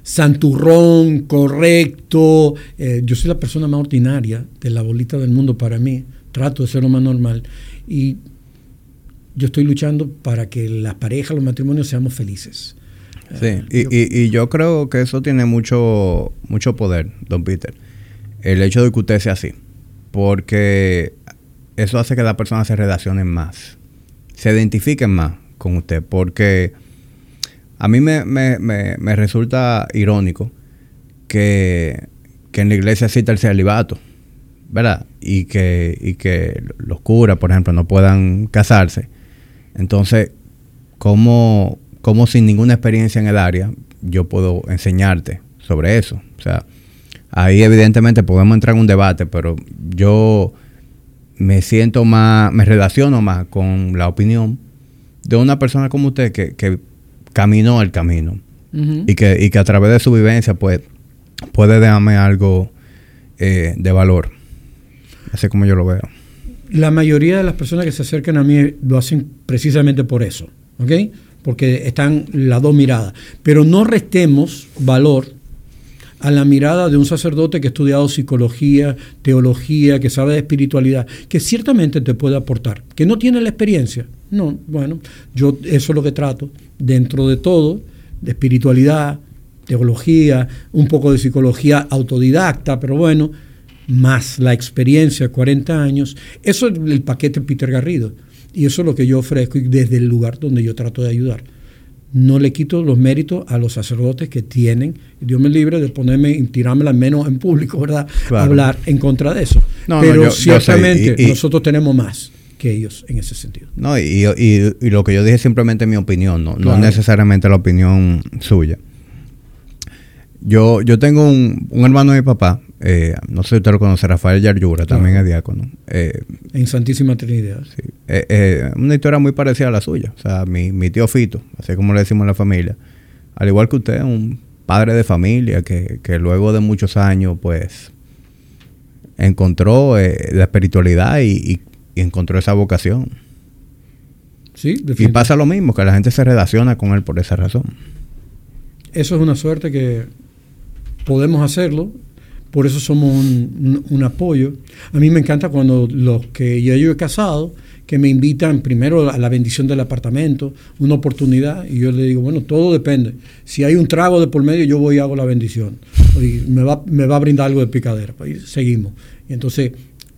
santurrón, correcto. Eh, yo soy la persona más ordinaria de la bolita del mundo para mí. Trato de ser lo más normal. Y yo estoy luchando para que las parejas, los matrimonios seamos felices. Sí, y, y, y, yo creo que eso tiene mucho, mucho poder, don Peter. El hecho de que usted sea así. Porque eso hace que las personas se relacionen más. Se identifiquen más con usted. Porque a mí me, me, me, me resulta irónico que, que, en la iglesia exista el celibato. ¿Verdad? Y que, y que los curas, por ejemplo, no puedan casarse. Entonces, ¿cómo, como sin ninguna experiencia en el área, yo puedo enseñarte sobre eso. O sea, ahí evidentemente podemos entrar en un debate, pero yo me siento más, me relaciono más con la opinión de una persona como usted que, que caminó el camino uh -huh. y, que, y que a través de su vivencia pues, puede darme algo eh, de valor. Así como yo lo veo. La mayoría de las personas que se acercan a mí lo hacen precisamente por eso. ¿Ok? porque están las dos miradas. Pero no restemos valor a la mirada de un sacerdote que ha estudiado psicología, teología, que sabe de espiritualidad, que ciertamente te puede aportar, que no tiene la experiencia. No, bueno, yo eso es lo que trato, dentro de todo, de espiritualidad, teología, un poco de psicología autodidacta, pero bueno, más la experiencia, 40 años, eso es el paquete Peter Garrido. Y eso es lo que yo ofrezco y desde el lugar donde yo trato de ayudar. No le quito los méritos a los sacerdotes que tienen, Dios me libre de ponerme y tirarme las menos en público, ¿verdad? Claro. Hablar en contra de eso. No, Pero no, yo, ciertamente yo y, y, nosotros tenemos más que ellos en ese sentido. No, y, y, lo que yo dije es simplemente mi opinión, no, no necesariamente la opinión suya. Yo, yo tengo un, un hermano de mi papá, eh, no sé si usted lo conoce, Rafael Yaryura, también es diácono. Eh, en Santísima Trinidad. Sí. Eh, una historia muy parecida a la suya. O sea, mi, mi tío Fito, así como le decimos a la familia, al igual que usted, un padre de familia que, que luego de muchos años, pues, encontró la espiritualidad y, encontró esa vocación. Sí, y pasa lo mismo, que la gente se relaciona con él por esa razón. Eso es una suerte que podemos hacerlo por eso somos un, apoyo. A mí me encanta cuando los que yo, he casado, que me invitan primero a la bendición del apartamento, una oportunidad, y yo le digo, bueno, todo depende. Si hay un trago de por medio, yo voy y hago la bendición. Y me va, me va a brindar algo de picadera. Pues, seguimos. Y entonces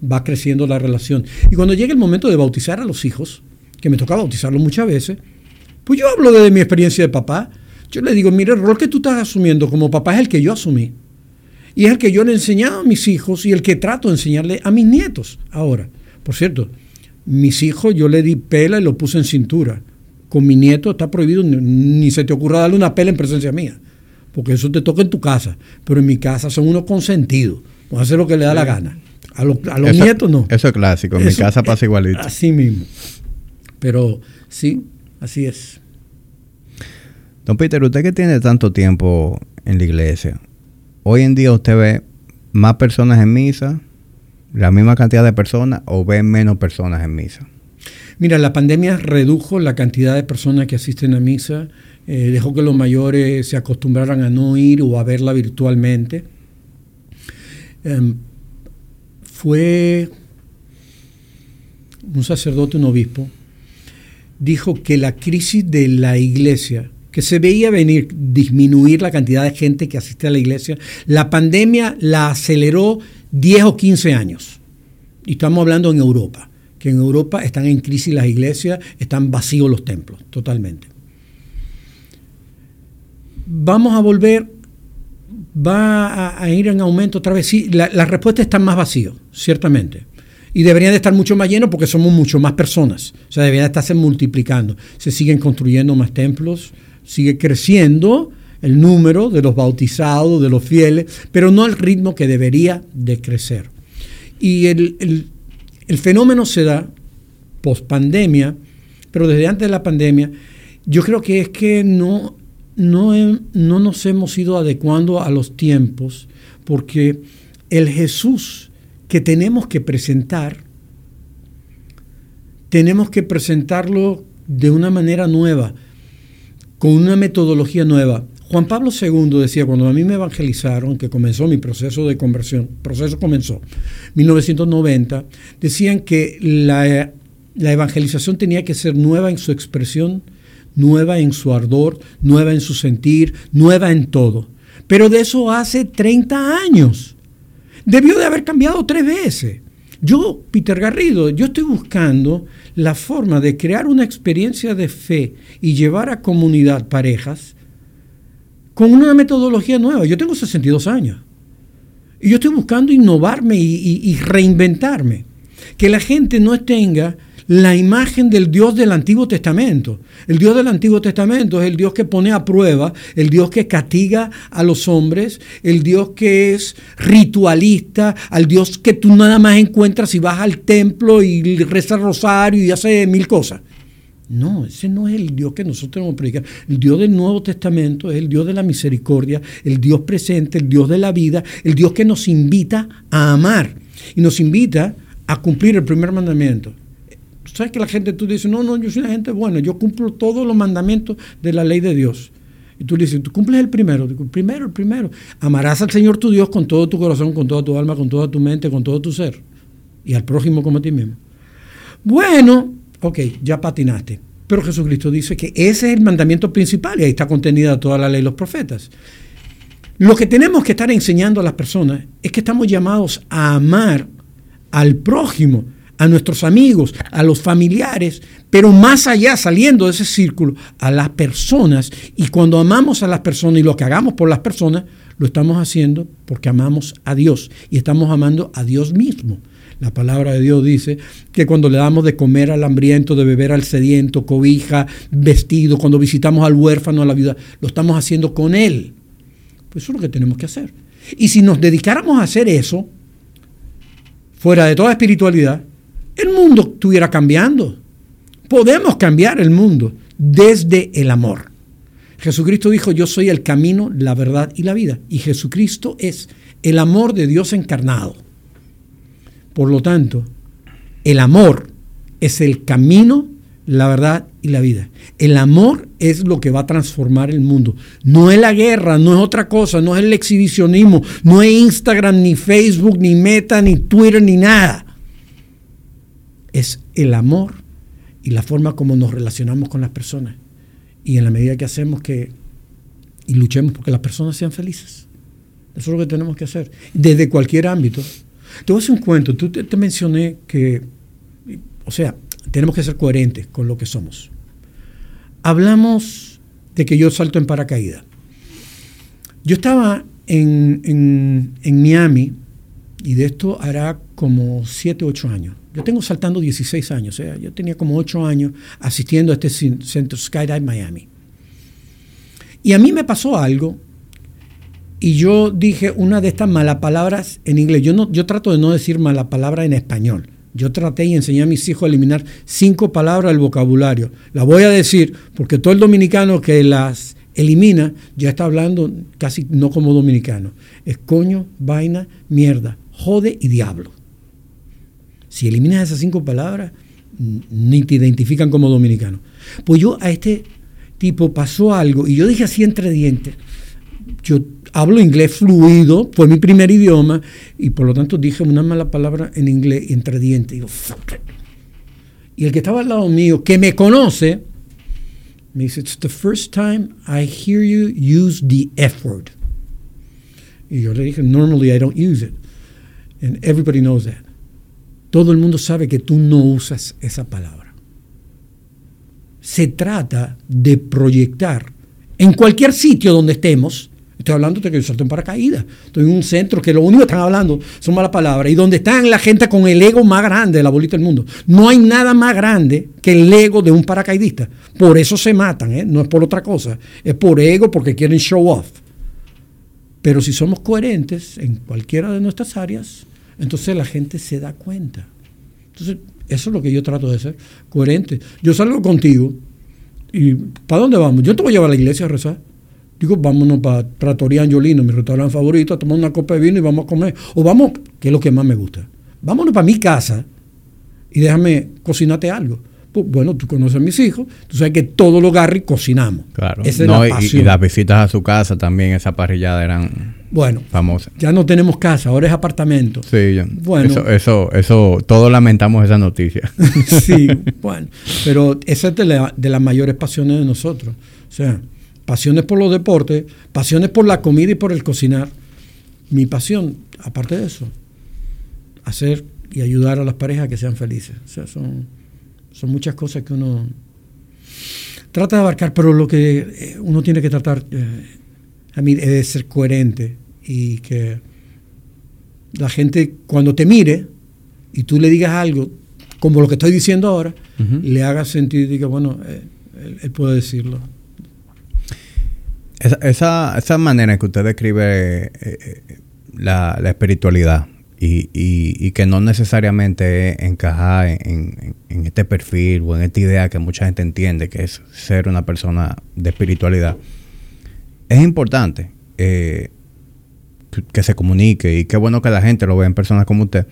va creciendo la relación. Y cuando llega el momento de bautizar a los hijos, que me toca bautizarlos muchas veces, pues yo hablo de mi experiencia de papá. Yo le digo, mire, el rol que tú estás asumiendo como papá es el que yo asumí. Y es el que yo le he enseñado a mis hijos y el que trato de enseñarle a mis nietos ahora. Por cierto, mis hijos yo le di pela y lo puse en cintura. Con mi nieto está prohibido, ni se te ocurra darle una pela en presencia mía, porque eso te toca en tu casa. Pero en mi casa son unos consentidos, a hacer lo que le da la gana. A, los, nietos no. Eso es clásico, en mi casa pasa igualito. Así mismo. Pero sí, así es. Don Peter, usted que tiene tanto tiempo en la iglesia, hoy en día usted ve más personas en misa, la misma cantidad de personas o ve menos personas en misa? Mira, la pandemia redujo la cantidad de personas que asisten a misa, eh, dejó que los mayores se acostumbraran a no ir o a verla virtualmente. Em, fue un sacerdote, un obispo, dijo que la crisis de la iglesia que se veía venir disminuir la cantidad de gente que asiste a la iglesia, la pandemia la aceleró 10 o 15 años. Y estamos hablando en Europa, que en Europa están en crisis las iglesias, están vacíos los templos, totalmente. Vamos a volver, va a, ir en aumento otra vez. Sí, la, la respuesta está más vacío, ciertamente y deberían de estar mucho más llenos porque somos mucho más personas. O sea, deberían de estarse multiplicando. Se siguen construyendo más templos, sigue creciendo el número de los bautizados, de los fieles, pero no al ritmo que debería de crecer. Y el, fenómeno se da post pandemia, pero desde antes de la pandemia, yo creo que es que no, no, no nos hemos ido adecuando a los tiempos, porque el Jesús que tenemos que presentar, tenemos que presentarlo de una manera nueva con una metodología nueva. Juan Pablo II decía, cuando a mí me evangelizaron, que comenzó mi proceso de conversión, proceso comenzó, 1990, decían que la, la evangelización tenía que ser nueva en su expresión, nueva en su ardor, nueva en su sentir, nueva en todo. Pero de eso hace 30 años. Debió de haber cambiado tres veces. Yo, Peter Garrido, yo estoy buscando la forma de crear una experiencia de fe y llevar a comunidad parejas con una metodología nueva. Yo tengo 62 años y yo estoy buscando innovarme y, reinventarme. Que la gente no tenga la imagen del Dios del Antiguo Testamento. El Dios del Antiguo Testamento es el Dios que pone a prueba, el Dios que castiga a los hombres, el Dios que es ritualista, al Dios que tú nada más encuentras si vas al templo y rezas rosario y hace mil cosas. No, ese no es el Dios que nosotros tenemos que predicar. El Dios del Nuevo Testamento es el Dios de la misericordia, el Dios presente, el Dios de la vida, el Dios que nos invita a amar y nos invita a cumplir el primer mandamiento sabes que la gente, tú dices, no, no, yo soy una gente buena, yo cumplo todos los mandamientos de la ley de Dios. Y tú le dices, tú cumples el primero, primero, el primero. Amarás al Señor tu Dios con todo tu corazón, con toda tu alma, con toda tu mente, con todo tu ser. Y al prójimo como a ti mismo. Bueno, ok, ya patinaste. Pero Jesucristo dice que ese es el mandamiento principal y ahí está contenida toda la ley de los profetas. Lo que tenemos que estar enseñando a las personas es que estamos llamados a amar al prójimo a nuestros amigos, a los familiares, pero más allá, saliendo de ese círculo, a las personas. Y cuando amamos a las personas y lo que hagamos por las personas, lo estamos haciendo porque amamos a Dios y estamos amando a Dios mismo. La palabra de Dios dice que cuando le damos de comer al hambriento, de beber al sediento, cobija, vestido, cuando visitamos al huérfano, a la viuda, lo estamos haciendo con Él. Pues eso es lo que tenemos que hacer. Y si nos dedicáramos a hacer eso, fuera de toda espiritualidad, el mundo estuviera cambiando. Podemos cambiar el mundo desde el amor. Jesucristo dijo, yo soy el camino, la verdad y la vida. Y Jesucristo es el amor de Dios encarnado. Por lo tanto, el amor es el camino, la verdad y la vida. El amor es lo que va a transformar el mundo. No es la guerra, no es otra cosa, no es el exhibicionismo, no es Instagram, ni Facebook, ni Meta, ni Twitter, ni nada. Es el amor y la forma como nos relacionamos con las personas. Y en la medida que hacemos que y luchemos porque las personas sean felices. Eso es lo que tenemos que hacer. Desde cualquier ámbito. Te voy a hacer un cuento. Tú te, mencioné que, o sea, tenemos que ser coherentes con lo que somos. Hablamos de que yo salto en paracaídas. Yo estaba en, Miami y de esto hará como 7, 8 años. Yo tengo saltando 16 años, sea, yo tenía como 8 años asistiendo a este centro Skydive Miami. Y a mí me pasó algo y yo dije una de estas malas palabras en inglés. Yo, no, yo trato de no decir mala palabra en español. Yo traté y enseñé a mis hijos a eliminar cinco palabras del vocabulario. Las voy a decir porque todo el dominicano que las elimina ya está hablando casi no como dominicano. Es coño, vaina, mierda, jode y diablo. Si eliminas esas cinco palabras, ni te identifican como dominicano. Pues yo a este tipo pasó algo y yo dije así entre dientes. Yo hablo inglés fluido, fue mi primer idioma, y por lo tanto dije una mala palabra en inglés entre dientes. Y, el que estaba al lado mío, que me conoce, me dice, It's the first time I hear you use the F word. Y yo le dije, Normally I don't use it. And everybody knows that. Todo el mundo sabe que tú no usas esa palabra. Se trata de proyectar en cualquier sitio donde estemos Estoy hablando de que yo salto en paracaídas. Estoy en un centro que lo único que están hablando son malas palabras. Y donde están la gente con el ego más grande de la bolita del mundo. No hay nada más grande que el ego de un paracaidista. Por eso se matan, ¿eh? no es por otra cosa. Es por ego porque quieren show off. Pero si somos coherentes en cualquiera de nuestras áreas, entonces la gente se da cuenta. Entonces, eso es lo que yo trato de ser, coherente. Yo salgo contigo y ¿para dónde vamos? Yo te voy a llevar a la iglesia a rezar. Digo, vámonos para Trattoria Angiolino, mi restaurante favorito, a tomar una copa de vino y vamos a comer. O vamos, que es lo que más me gusta. Vámonos para mi casa y déjame cocinarte algo. Pues, bueno, tú conoces a mis hijos, tú sabes que todos los Garry cocinamos. Claro. Y, las visitas a su casa también, esa parrillada eran bueno, famosas. Ya no tenemos casa, ahora es apartamento. Sí, bueno. Eso, eso, eso, todos lamentamos esa noticia. (laughs) sí, (laughs) bueno, pero esa es de, de las mayores pasiones de nosotros. O sea, pasiones por los deportes, pasiones por la comida y por el cocinar. Mi pasión, aparte de eso, hacer y ayudar a las parejas a que sean felices. O sea, son, son muchas cosas que uno trata de abarcar, pero lo que eh, uno tiene que tratar eh, a mí es de ser coherente y que la gente cuando te mire y tú le digas algo como lo que estoy diciendo ahora, le haga sentir y diga, bueno, eh, él puede decirlo. Esa, esa, manera en que usted describe eh, eh, la, espiritualidad y, que no necesariamente encaja en, este perfil o en esta idea que mucha gente entiende que es ser una persona de espiritualidad, es importante eh, que se comunique y qué bueno que la gente lo vea en personas como usted,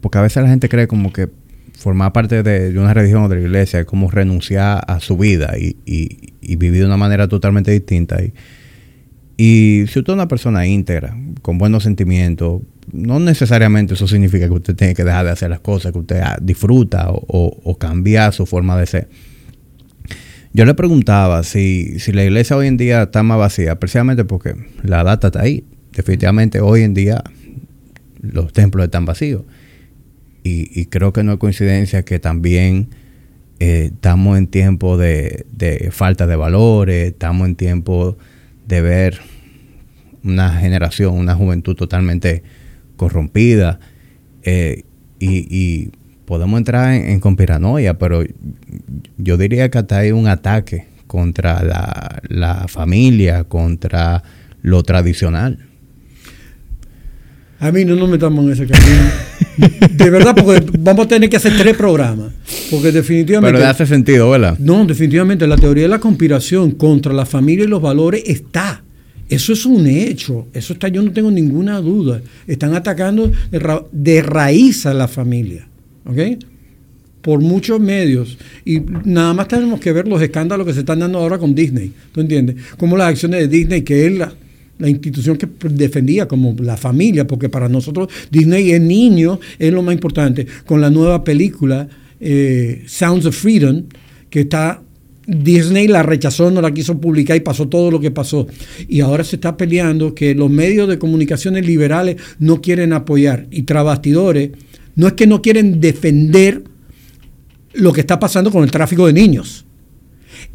porque a veces la gente cree como que formar parte de, una religión o de la iglesia es como renunciar a su vida y, vivir de una manera totalmente distinta. Y, y si usted es una persona íntegra, con buenos sentimientos, no necesariamente eso significa que usted tiene que dejar de hacer las cosas que usted disfruta o, cambiar su forma de ser. Yo le preguntaba si, si la iglesia hoy en día está más vacía, precisamente porque la data está ahí. Definitivamente hoy en día los templos están vacíos y, creo que no es coincidencia que también eh, estamos en tiempo de, falta de valores, estamos en tiempo de ver una generación, una juventud totalmente corrompida. Eh, y, podemos entrar en, conspiranoia, pero yo diría que hasta hay un ataque contra la, la familia, contra lo tradicional. A mí no nos metamos en ese camino. (laughs) de verdad, porque vamos a tener que hacer tres programas. Porque definitivamente. Pero le hace sentido, ¿verdad? No, definitivamente. La teoría de la conspiración contra la familia y los valores está. Eso es un hecho. Eso está, yo no tengo ninguna duda. Están atacando de, raíz a la familia. ¿Ok? Por muchos medios. Y nada más tenemos que ver los escándalos que se están dando ahora con Disney. ¿Tú entiendes? Como las acciones de Disney, que él la institución que defendía como la familia, porque para nosotros Disney es niño, es lo más importante, con la nueva película eh, Sounds of Freedom, que está Disney la rechazó, no la quiso publicar y pasó todo lo que pasó. Y ahora se está peleando que los medios de comunicaciones liberales no quieren apoyar y trabastidores, no es que no quieren defender lo que está pasando con el tráfico de niños,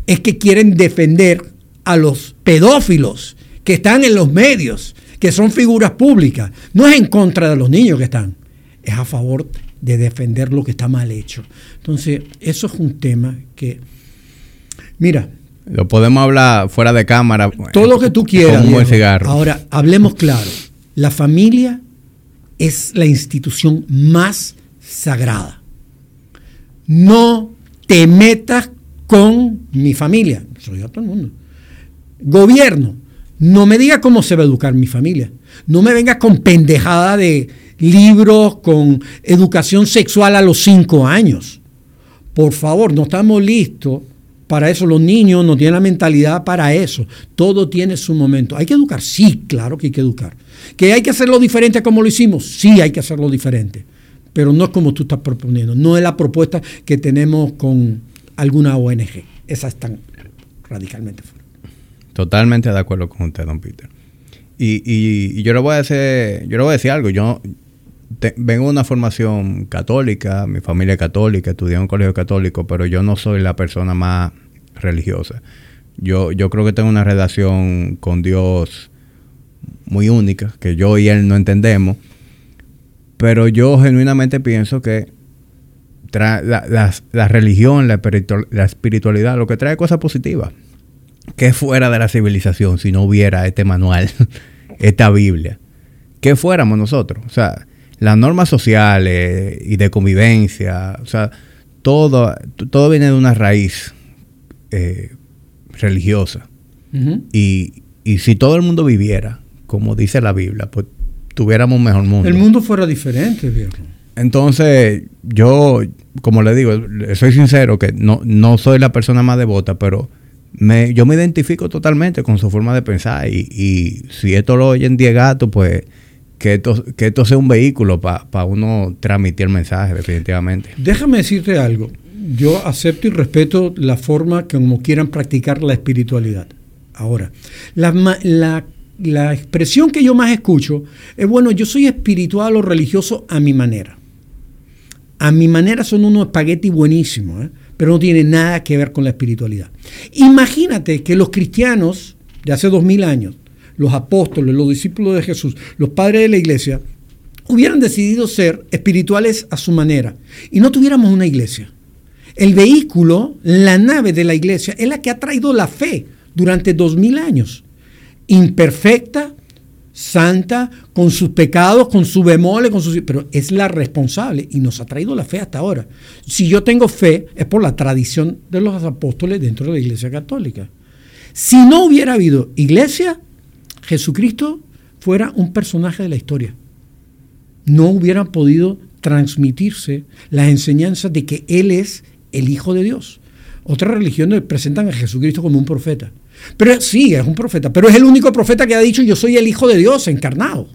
es que quieren defender a los pedófilos que están en los medios, que son figuras públicas. No es en contra de los niños que están, es a favor de defender lo que está mal hecho. Entonces, eso es un tema que, mira. Lo podemos hablar fuera de cámara. Todo lo que tú quieras. Ahora, hablemos claro. La familia es la institución más sagrada. No te metas con mi familia. Soy a todo el mundo. Gobierno, no me diga cómo se va a educar mi familia. No me venga con pendejada de libros con educación sexual a los cinco años. Por favor, no estamos listos para eso. Los niños no tienen la mentalidad para eso. Todo tiene su momento. ¿Hay que educar? Sí, claro que hay que educar. ¿Que hay que hacerlo diferente como lo hicimos? Sí, hay que hacerlo diferente. Pero no es como tú estás proponiendo. No es la propuesta que tenemos con alguna ONG. Esas están radicalmente fuera. Totalmente de acuerdo con usted, don Peter. Y, yo le voy a yo le voy a decir algo. Yo vengo de una formación católica, mi familia es católica, estudié en un colegio católico, pero yo no soy la persona más religiosa. Yo, yo creo que tengo una relación con Dios muy única, que yo y él no entendemos. Pero yo genuinamente pienso que la, la, religión, la, la espiritualidad, lo que trae cosas positivas ¿Qué fuera de la civilización si no hubiera este manual, (laughs) esta Biblia? ¿Qué fuéramos nosotros? O sea, las normas sociales y de convivencia, o sea, todo, todo viene de una raíz eh, religiosa. y, y, si todo el mundo viviera, como dice la Biblia, pues tuviéramos un mejor mundo. El mundo fuera diferente, viejo. Entonces, yo, como le digo, soy sincero que no, no soy la persona más devota, pero me, yo me identifico totalmente con su forma de pensar y, si esto lo oyen 10 gatos, pues que esto, que esto sea un vehículo para uno transmitir el mensaje, definitivamente. Déjame decirte algo. Yo acepto y respeto la forma como quieran practicar la espiritualidad. Ahora, la, la expresión que yo más escucho es, bueno, yo soy espiritual o religioso a mi manera. A mi manera son unos espagueti buenísimos. ¿eh? pero no tiene nada que ver con la espiritualidad. Imagínate que los cristianos de hace dos mil años, los apóstoles, los discípulos de Jesús, los padres de la iglesia, hubieran decidido ser espirituales a su manera y no tuviéramos una iglesia. El vehículo, la nave de la iglesia, es la que ha traído la fe durante dos mil años. Imperfecta, santa, con sus pecados, con su bemole, con sus, pero es la responsable y nos ha traído la fe hasta ahora. Si yo tengo fe, es por la tradición de los apóstoles dentro de la Iglesia Católica. Si no hubiera habido iglesia, Jesucristo fuera un personaje de la historia. No hubiera podido transmitirse las enseñanzas de que Él es el Hijo de Dios. Otras religiones presentan a Jesucristo como un profeta. Pero sí, es un profeta, pero es el único profeta que ha dicho yo soy el Hijo de Dios encarnado.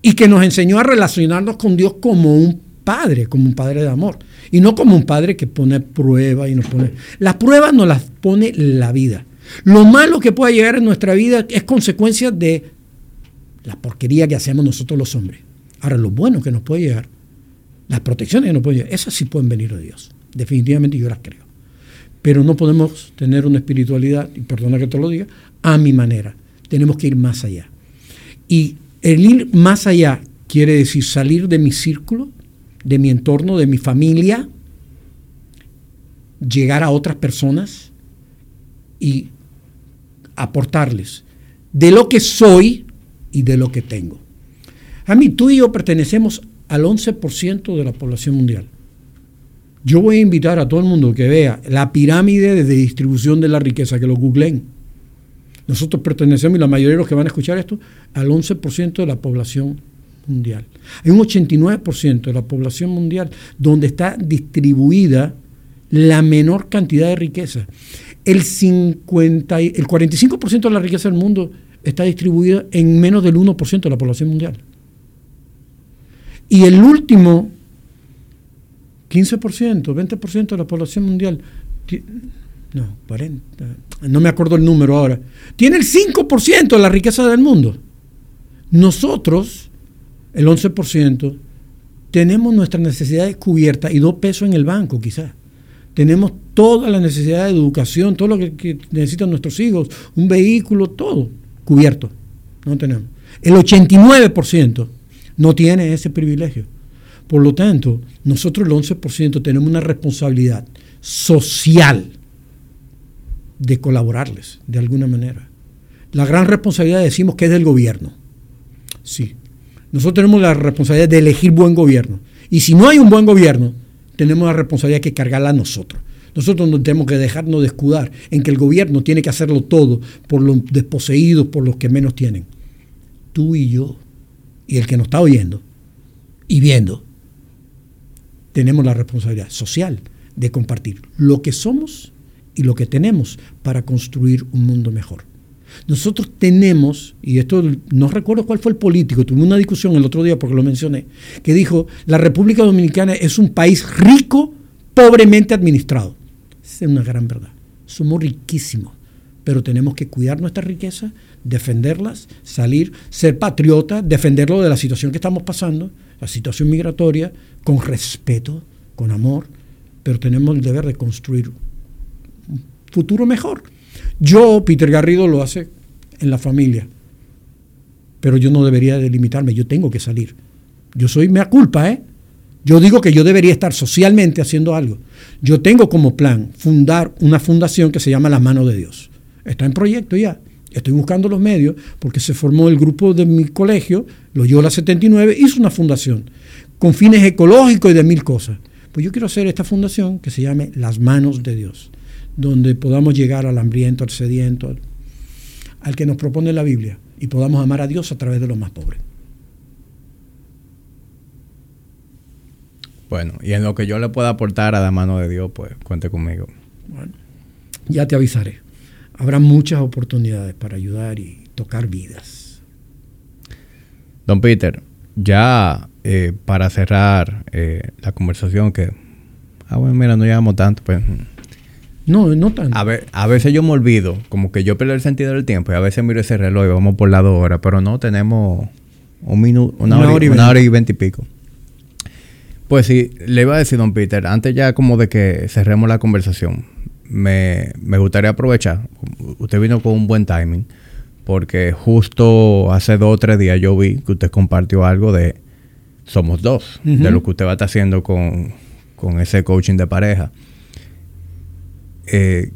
Y que nos enseñó a relacionarnos con Dios como un padre, como un padre de amor. Y no como un padre que pone pruebas y nos pone... Las pruebas nos las pone la vida. Lo malo que pueda llegar en nuestra vida es consecuencia de la porquería que hacemos nosotros los hombres. Ahora, lo bueno que nos puede llegar, las protecciones que nos pueden llegar, esas sí pueden venir de Dios. Definitivamente yo las creo. Pero no podemos tener una espiritualidad, y perdona que te lo diga, a mi manera. Tenemos que ir más allá. Y el ir más allá quiere decir salir de mi círculo, de mi entorno, de mi familia, llegar a otras personas y aportarles de lo que soy y de lo que tengo. A mí, tú y yo pertenecemos al 11% de la población mundial. Yo voy a invitar a todo el mundo que vea la pirámide de distribución de la riqueza, que lo googleen. Nosotros pertenecemos, y la mayoría de los que van a escuchar esto, al 11% de la población mundial. Hay un 89% de la población mundial donde está distribuida la menor cantidad de riqueza. El, 50, el 45% de la riqueza del mundo está distribuida en menos del 1% de la población mundial. Y el último 15%, 20% de la población mundial, no, 40, no me acuerdo el número ahora, tiene el 5% de la riqueza del mundo. Nosotros, el 11%, tenemos nuestras necesidades cubiertas y dos pesos en el banco quizás. Tenemos toda la necesidad de educación, todo lo que, necesitan nuestros hijos, un vehículo, todo cubierto. No tenemos. El 89% no tiene ese privilegio. Por lo tanto, nosotros el 11% tenemos una responsabilidad social de colaborarles de alguna manera. La gran responsabilidad decimos que es del gobierno. Sí. Nosotros tenemos la responsabilidad de elegir buen gobierno. Y si no hay un buen gobierno, tenemos la responsabilidad de cargarla a nosotros. Nosotros no tenemos que dejarnos de escudar en que el gobierno tiene que hacerlo todo por los desposeídos, por los que menos tienen. Tú y yo, y el que nos está oyendo y viendo, tenemos la responsabilidad social de compartir lo que somos y lo que tenemos para construir un mundo mejor. Nosotros tenemos, y esto no recuerdo cuál fue el político, tuve una discusión el otro día porque lo mencioné, que dijo, la República Dominicana es un país rico, pobremente administrado. Esa es una gran verdad. Somos riquísimos, pero tenemos que cuidar nuestra riqueza, defenderlas, salir, ser patriotas, defenderlo de la situación que estamos pasando, la situación migratoria, con respeto, con amor, pero tenemos el deber de construir un futuro mejor. Yo, Peter Garrido, lo hace en la familia, pero yo no debería delimitarme, yo tengo que salir. Yo soy mea culpa, ¿eh? Yo digo que yo debería estar socialmente haciendo algo. Yo tengo como plan fundar una fundación que se llama La Mano de Dios. Está en proyecto ya. Estoy buscando los medios porque se formó el grupo de mi colegio, lo la 79, hizo una fundación con fines ecológicos y de mil cosas. Pues yo quiero hacer esta fundación que se llame Las Manos de Dios, donde podamos llegar al hambriento, al sediento, al, que nos propone la Biblia y podamos amar a Dios a través de los más pobres. Bueno, y en lo que yo le pueda aportar a la mano de Dios, pues cuente conmigo. Bueno, ya te avisaré. Habrá muchas oportunidades para ayudar y tocar vidas. Don Peter, ya eh, para cerrar eh, la conversación que... Ah, bueno, mira, no llevamos tanto, pues... No, no tanto. A, ver, a veces yo me olvido, como que yo pierdo el sentido del tiempo y a veces miro ese reloj y vamos por las dos horas, pero no, tenemos un minuto, una, hora, y, una hora y veinte y pico. Pues sí, le iba a decir, don Peter, antes ya como de que cerremos la conversación, me, me gustaría aprovechar, usted vino con un buen timing, porque justo hace dos o tres días yo vi que usted compartió algo de somos dos, de lo que usted va a estar haciendo con, ese coaching de pareja. Eh,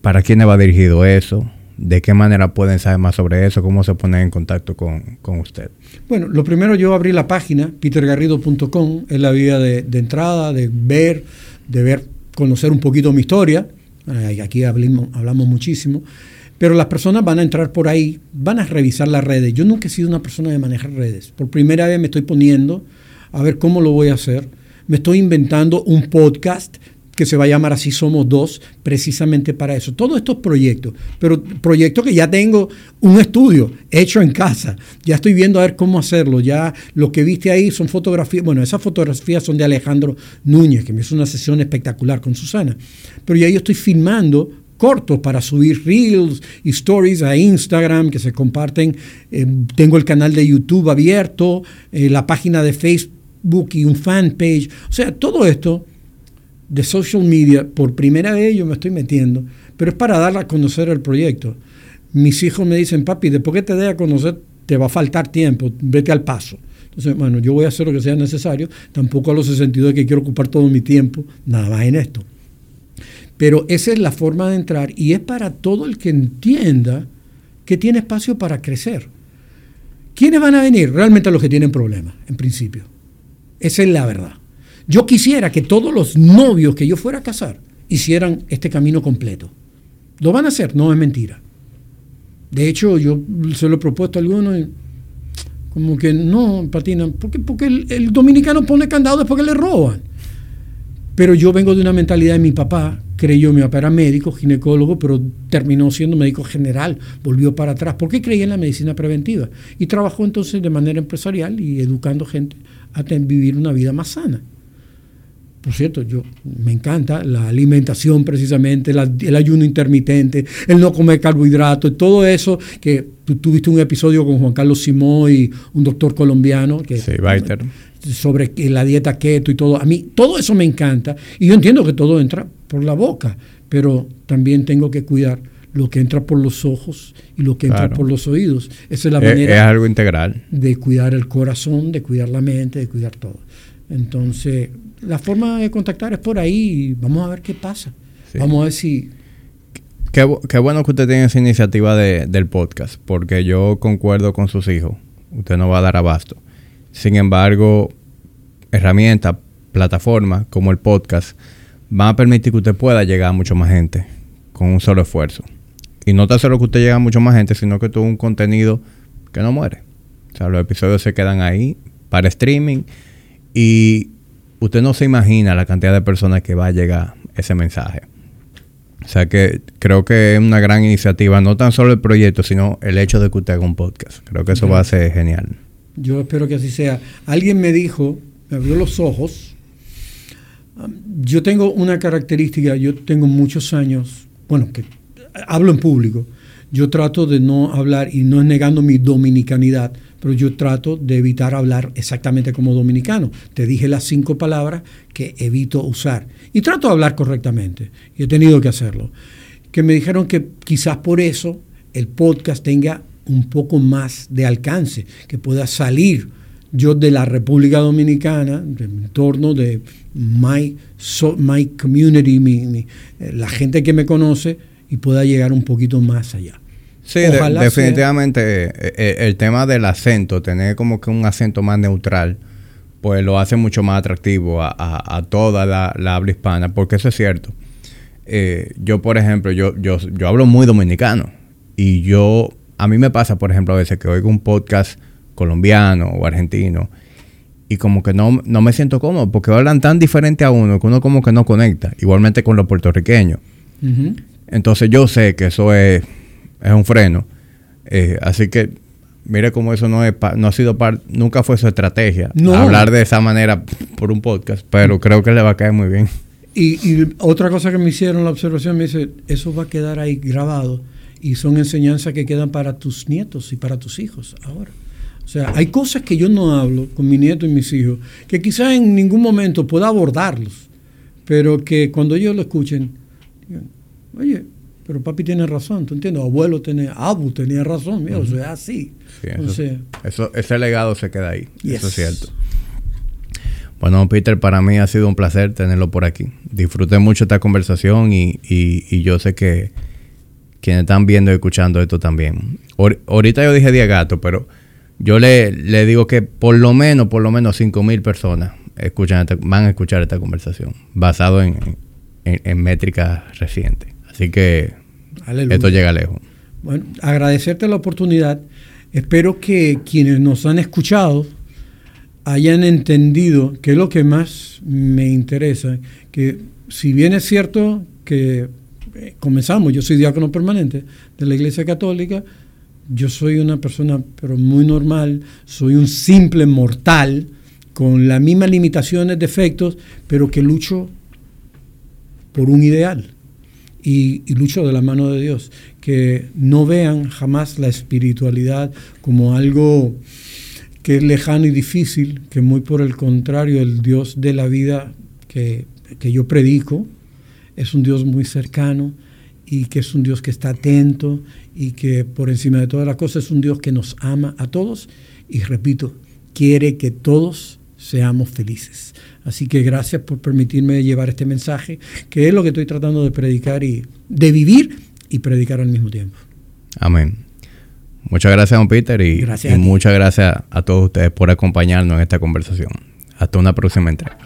¿Para quién va dirigido eso? ¿De qué manera pueden saber más sobre eso? ¿Cómo se ponen en contacto con, usted? Bueno, lo primero yo abrí la página, petergarrido.com, es la vía de, entrada, de ver, de ver, conocer un poquito mi historia. Aquí hablamos, hablamos muchísimo. Pero las personas van a entrar por ahí, van a revisar las redes. Yo nunca he sido una persona de manejar redes. Por primera vez me estoy poniendo a ver cómo lo voy a hacer. Me estoy inventando un podcast que se va a llamar Así Somos Dos, precisamente para eso. Todos estos proyectos, pero proyectos que ya tengo un estudio hecho en casa. Ya estoy viendo a ver cómo hacerlo. Ya lo que viste ahí son fotografías. Bueno, esas fotografías son de Alejandro Núñez, que me hizo una sesión espectacular con Susana. Pero ya yo estoy filmando cortos para subir reels y stories a Instagram que se comparten. Eh, tengo el canal de YouTube abierto, eh, la página de Facebook y un fanpage. O sea, todo esto de social media, por primera vez yo me estoy metiendo, pero es para dar a conocer el proyecto. Mis hijos me dicen, papi, después que te dé a conocer te va a faltar tiempo, vete al paso. Entonces, bueno, yo voy a hacer lo que sea necesario, tampoco a los sentido de que quiero ocupar todo mi tiempo, nada más en esto. Pero esa es la forma de entrar y es para todo el que entienda que tiene espacio para crecer. ¿Quiénes van a venir? Realmente los que tienen problemas, en principio. Esa es la verdad. Yo quisiera que todos los novios que yo fuera a casar hicieran este camino completo. ¿Lo van a hacer? No es mentira. De hecho, yo se lo he propuesto a algunos y como que no, patinan. ¿Por Porque el, dominicano pone candado después que le roban. Pero yo vengo de una mentalidad de mi papá, creyó, mi papá era médico, ginecólogo, pero terminó siendo médico general, volvió para atrás, porque creía en la medicina preventiva. Y trabajó entonces de manera empresarial y educando gente a vivir una vida más sana. Por cierto, yo me encanta la alimentación precisamente, el ayuno intermitente, el no comer carbohidratos, todo eso que tú tuviste un episodio con Juan Carlos Simón y un doctor colombiano que sí, sobre la dieta keto y todo. A mí todo eso me encanta y yo entiendo que todo entra por la boca, pero también tengo que cuidar lo que entra por los ojos y lo que entra por los oídos. Esa es la manera. Es algo integral. De cuidar el corazón, de cuidar la mente, de cuidar todo. Entonces, la forma de contactar es por ahí y vamos a ver qué pasa. Vamos a ver si... Qué, bueno que usted tiene esa iniciativa del podcast, porque yo concuerdo con sus hijos. Usted no va a dar abasto. Sin embargo, herramientas, plataformas como el podcast van a permitir que usted pueda llegar a mucha más gente con un solo esfuerzo. Y no tan solo que usted llegue a mucha más gente, sino que tuvo un contenido que no muere. O sea, los episodios se quedan ahí para streaming y usted no se imagina la cantidad de personas que va a llegar ese mensaje. O sea que creo que es una gran iniciativa, no tan solo el proyecto, sino el hecho de que usted haga un podcast. Creo que eso va a ser genial. Yo espero que así sea. Alguien me dijo, me abrió los ojos. Yo tengo una característica, yo tengo muchos años, bueno, que hablo en público. Yo trato de no hablar, y no es negando mi dominicanidad, pero yo trato de evitar hablar exactamente como dominicano. Te dije las cinco palabras que evito usar. Y trato de hablar correctamente. Y he tenido que hacerlo. Que me dijeron que quizás por eso el podcast tenga un poco más de alcance, que pueda salir yo de la República Dominicana, de mi entorno, de my, my community, eh, la gente que me conoce, y pueda llegar un poquito más allá. Sí, definitivamente eh, eh, el tema del acento, tener como que un acento más neutral, pues lo hace mucho más atractivo a, toda la, habla hispana, porque eso es cierto. Eh, yo, por ejemplo, yo, yo, yo hablo muy dominicano y yo, a mí me pasa, por ejemplo, a veces que oigo un podcast colombiano o argentino y como que no, no me siento cómodo porque hablan tan diferente a uno que uno como que no conecta, igualmente con los puertorriqueños. Entonces yo sé que eso es es un freno. Eh, así que mire cómo eso no, es no ha sido parte, nunca fue su estrategia hablar de esa manera por un podcast, pero creo que le va a caer muy bien. Y, otra cosa que me hicieron la observación, me dice, eso va a quedar ahí grabado y son enseñanzas que quedan para tus nietos y para tus hijos ahora. O sea, hay cosas que yo no hablo con mi nieto y mis hijos, que quizás en ningún momento pueda abordarlos, pero que cuando ellos lo escuchen, digan, oye, pero papi tiene razón, ¿tú entiendes? Abuelo tenía, abu tenía razón, mira, eso es así. eso, ese legado se queda ahí, eso es cierto. Bueno, Peter, para mí ha sido un placer tenerlo por aquí. Disfruté mucho esta conversación y, y, yo sé que quienes están viendo y escuchando esto también. ahorita yo dije día gato, pero yo le, le, digo que por lo menos, por lo menos 5 mil personas escuchan van a escuchar esta conversación, basado en, en, en métricas recientes. Así que esto llega lejos. Bueno, agradecerte la oportunidad. Espero que quienes nos han escuchado hayan entendido que es lo que más me interesa, que si bien es cierto que eh, comenzamos, yo soy diácono permanente de la Iglesia Católica, yo soy una persona pero muy normal, soy un simple mortal con las mismas limitaciones, defectos, pero que lucho por un ideal y, lucho de la mano de Dios. Que no vean jamás la espiritualidad como algo que es lejano y difícil, que muy por el contrario, el Dios de la vida que, que yo predico es un Dios muy cercano y que es un Dios que está atento y que por encima de todas las cosas es un Dios que nos ama a todos y repito, quiere que todos seamos felices. Así que gracias por permitirme llevar este mensaje, que es lo que estoy tratando de predicar y de vivir y predicar al mismo tiempo. Amén. Muchas gracias, don Peter, y, y muchas gracias a todos ustedes por acompañarnos en esta conversación. Hasta una próxima entrega.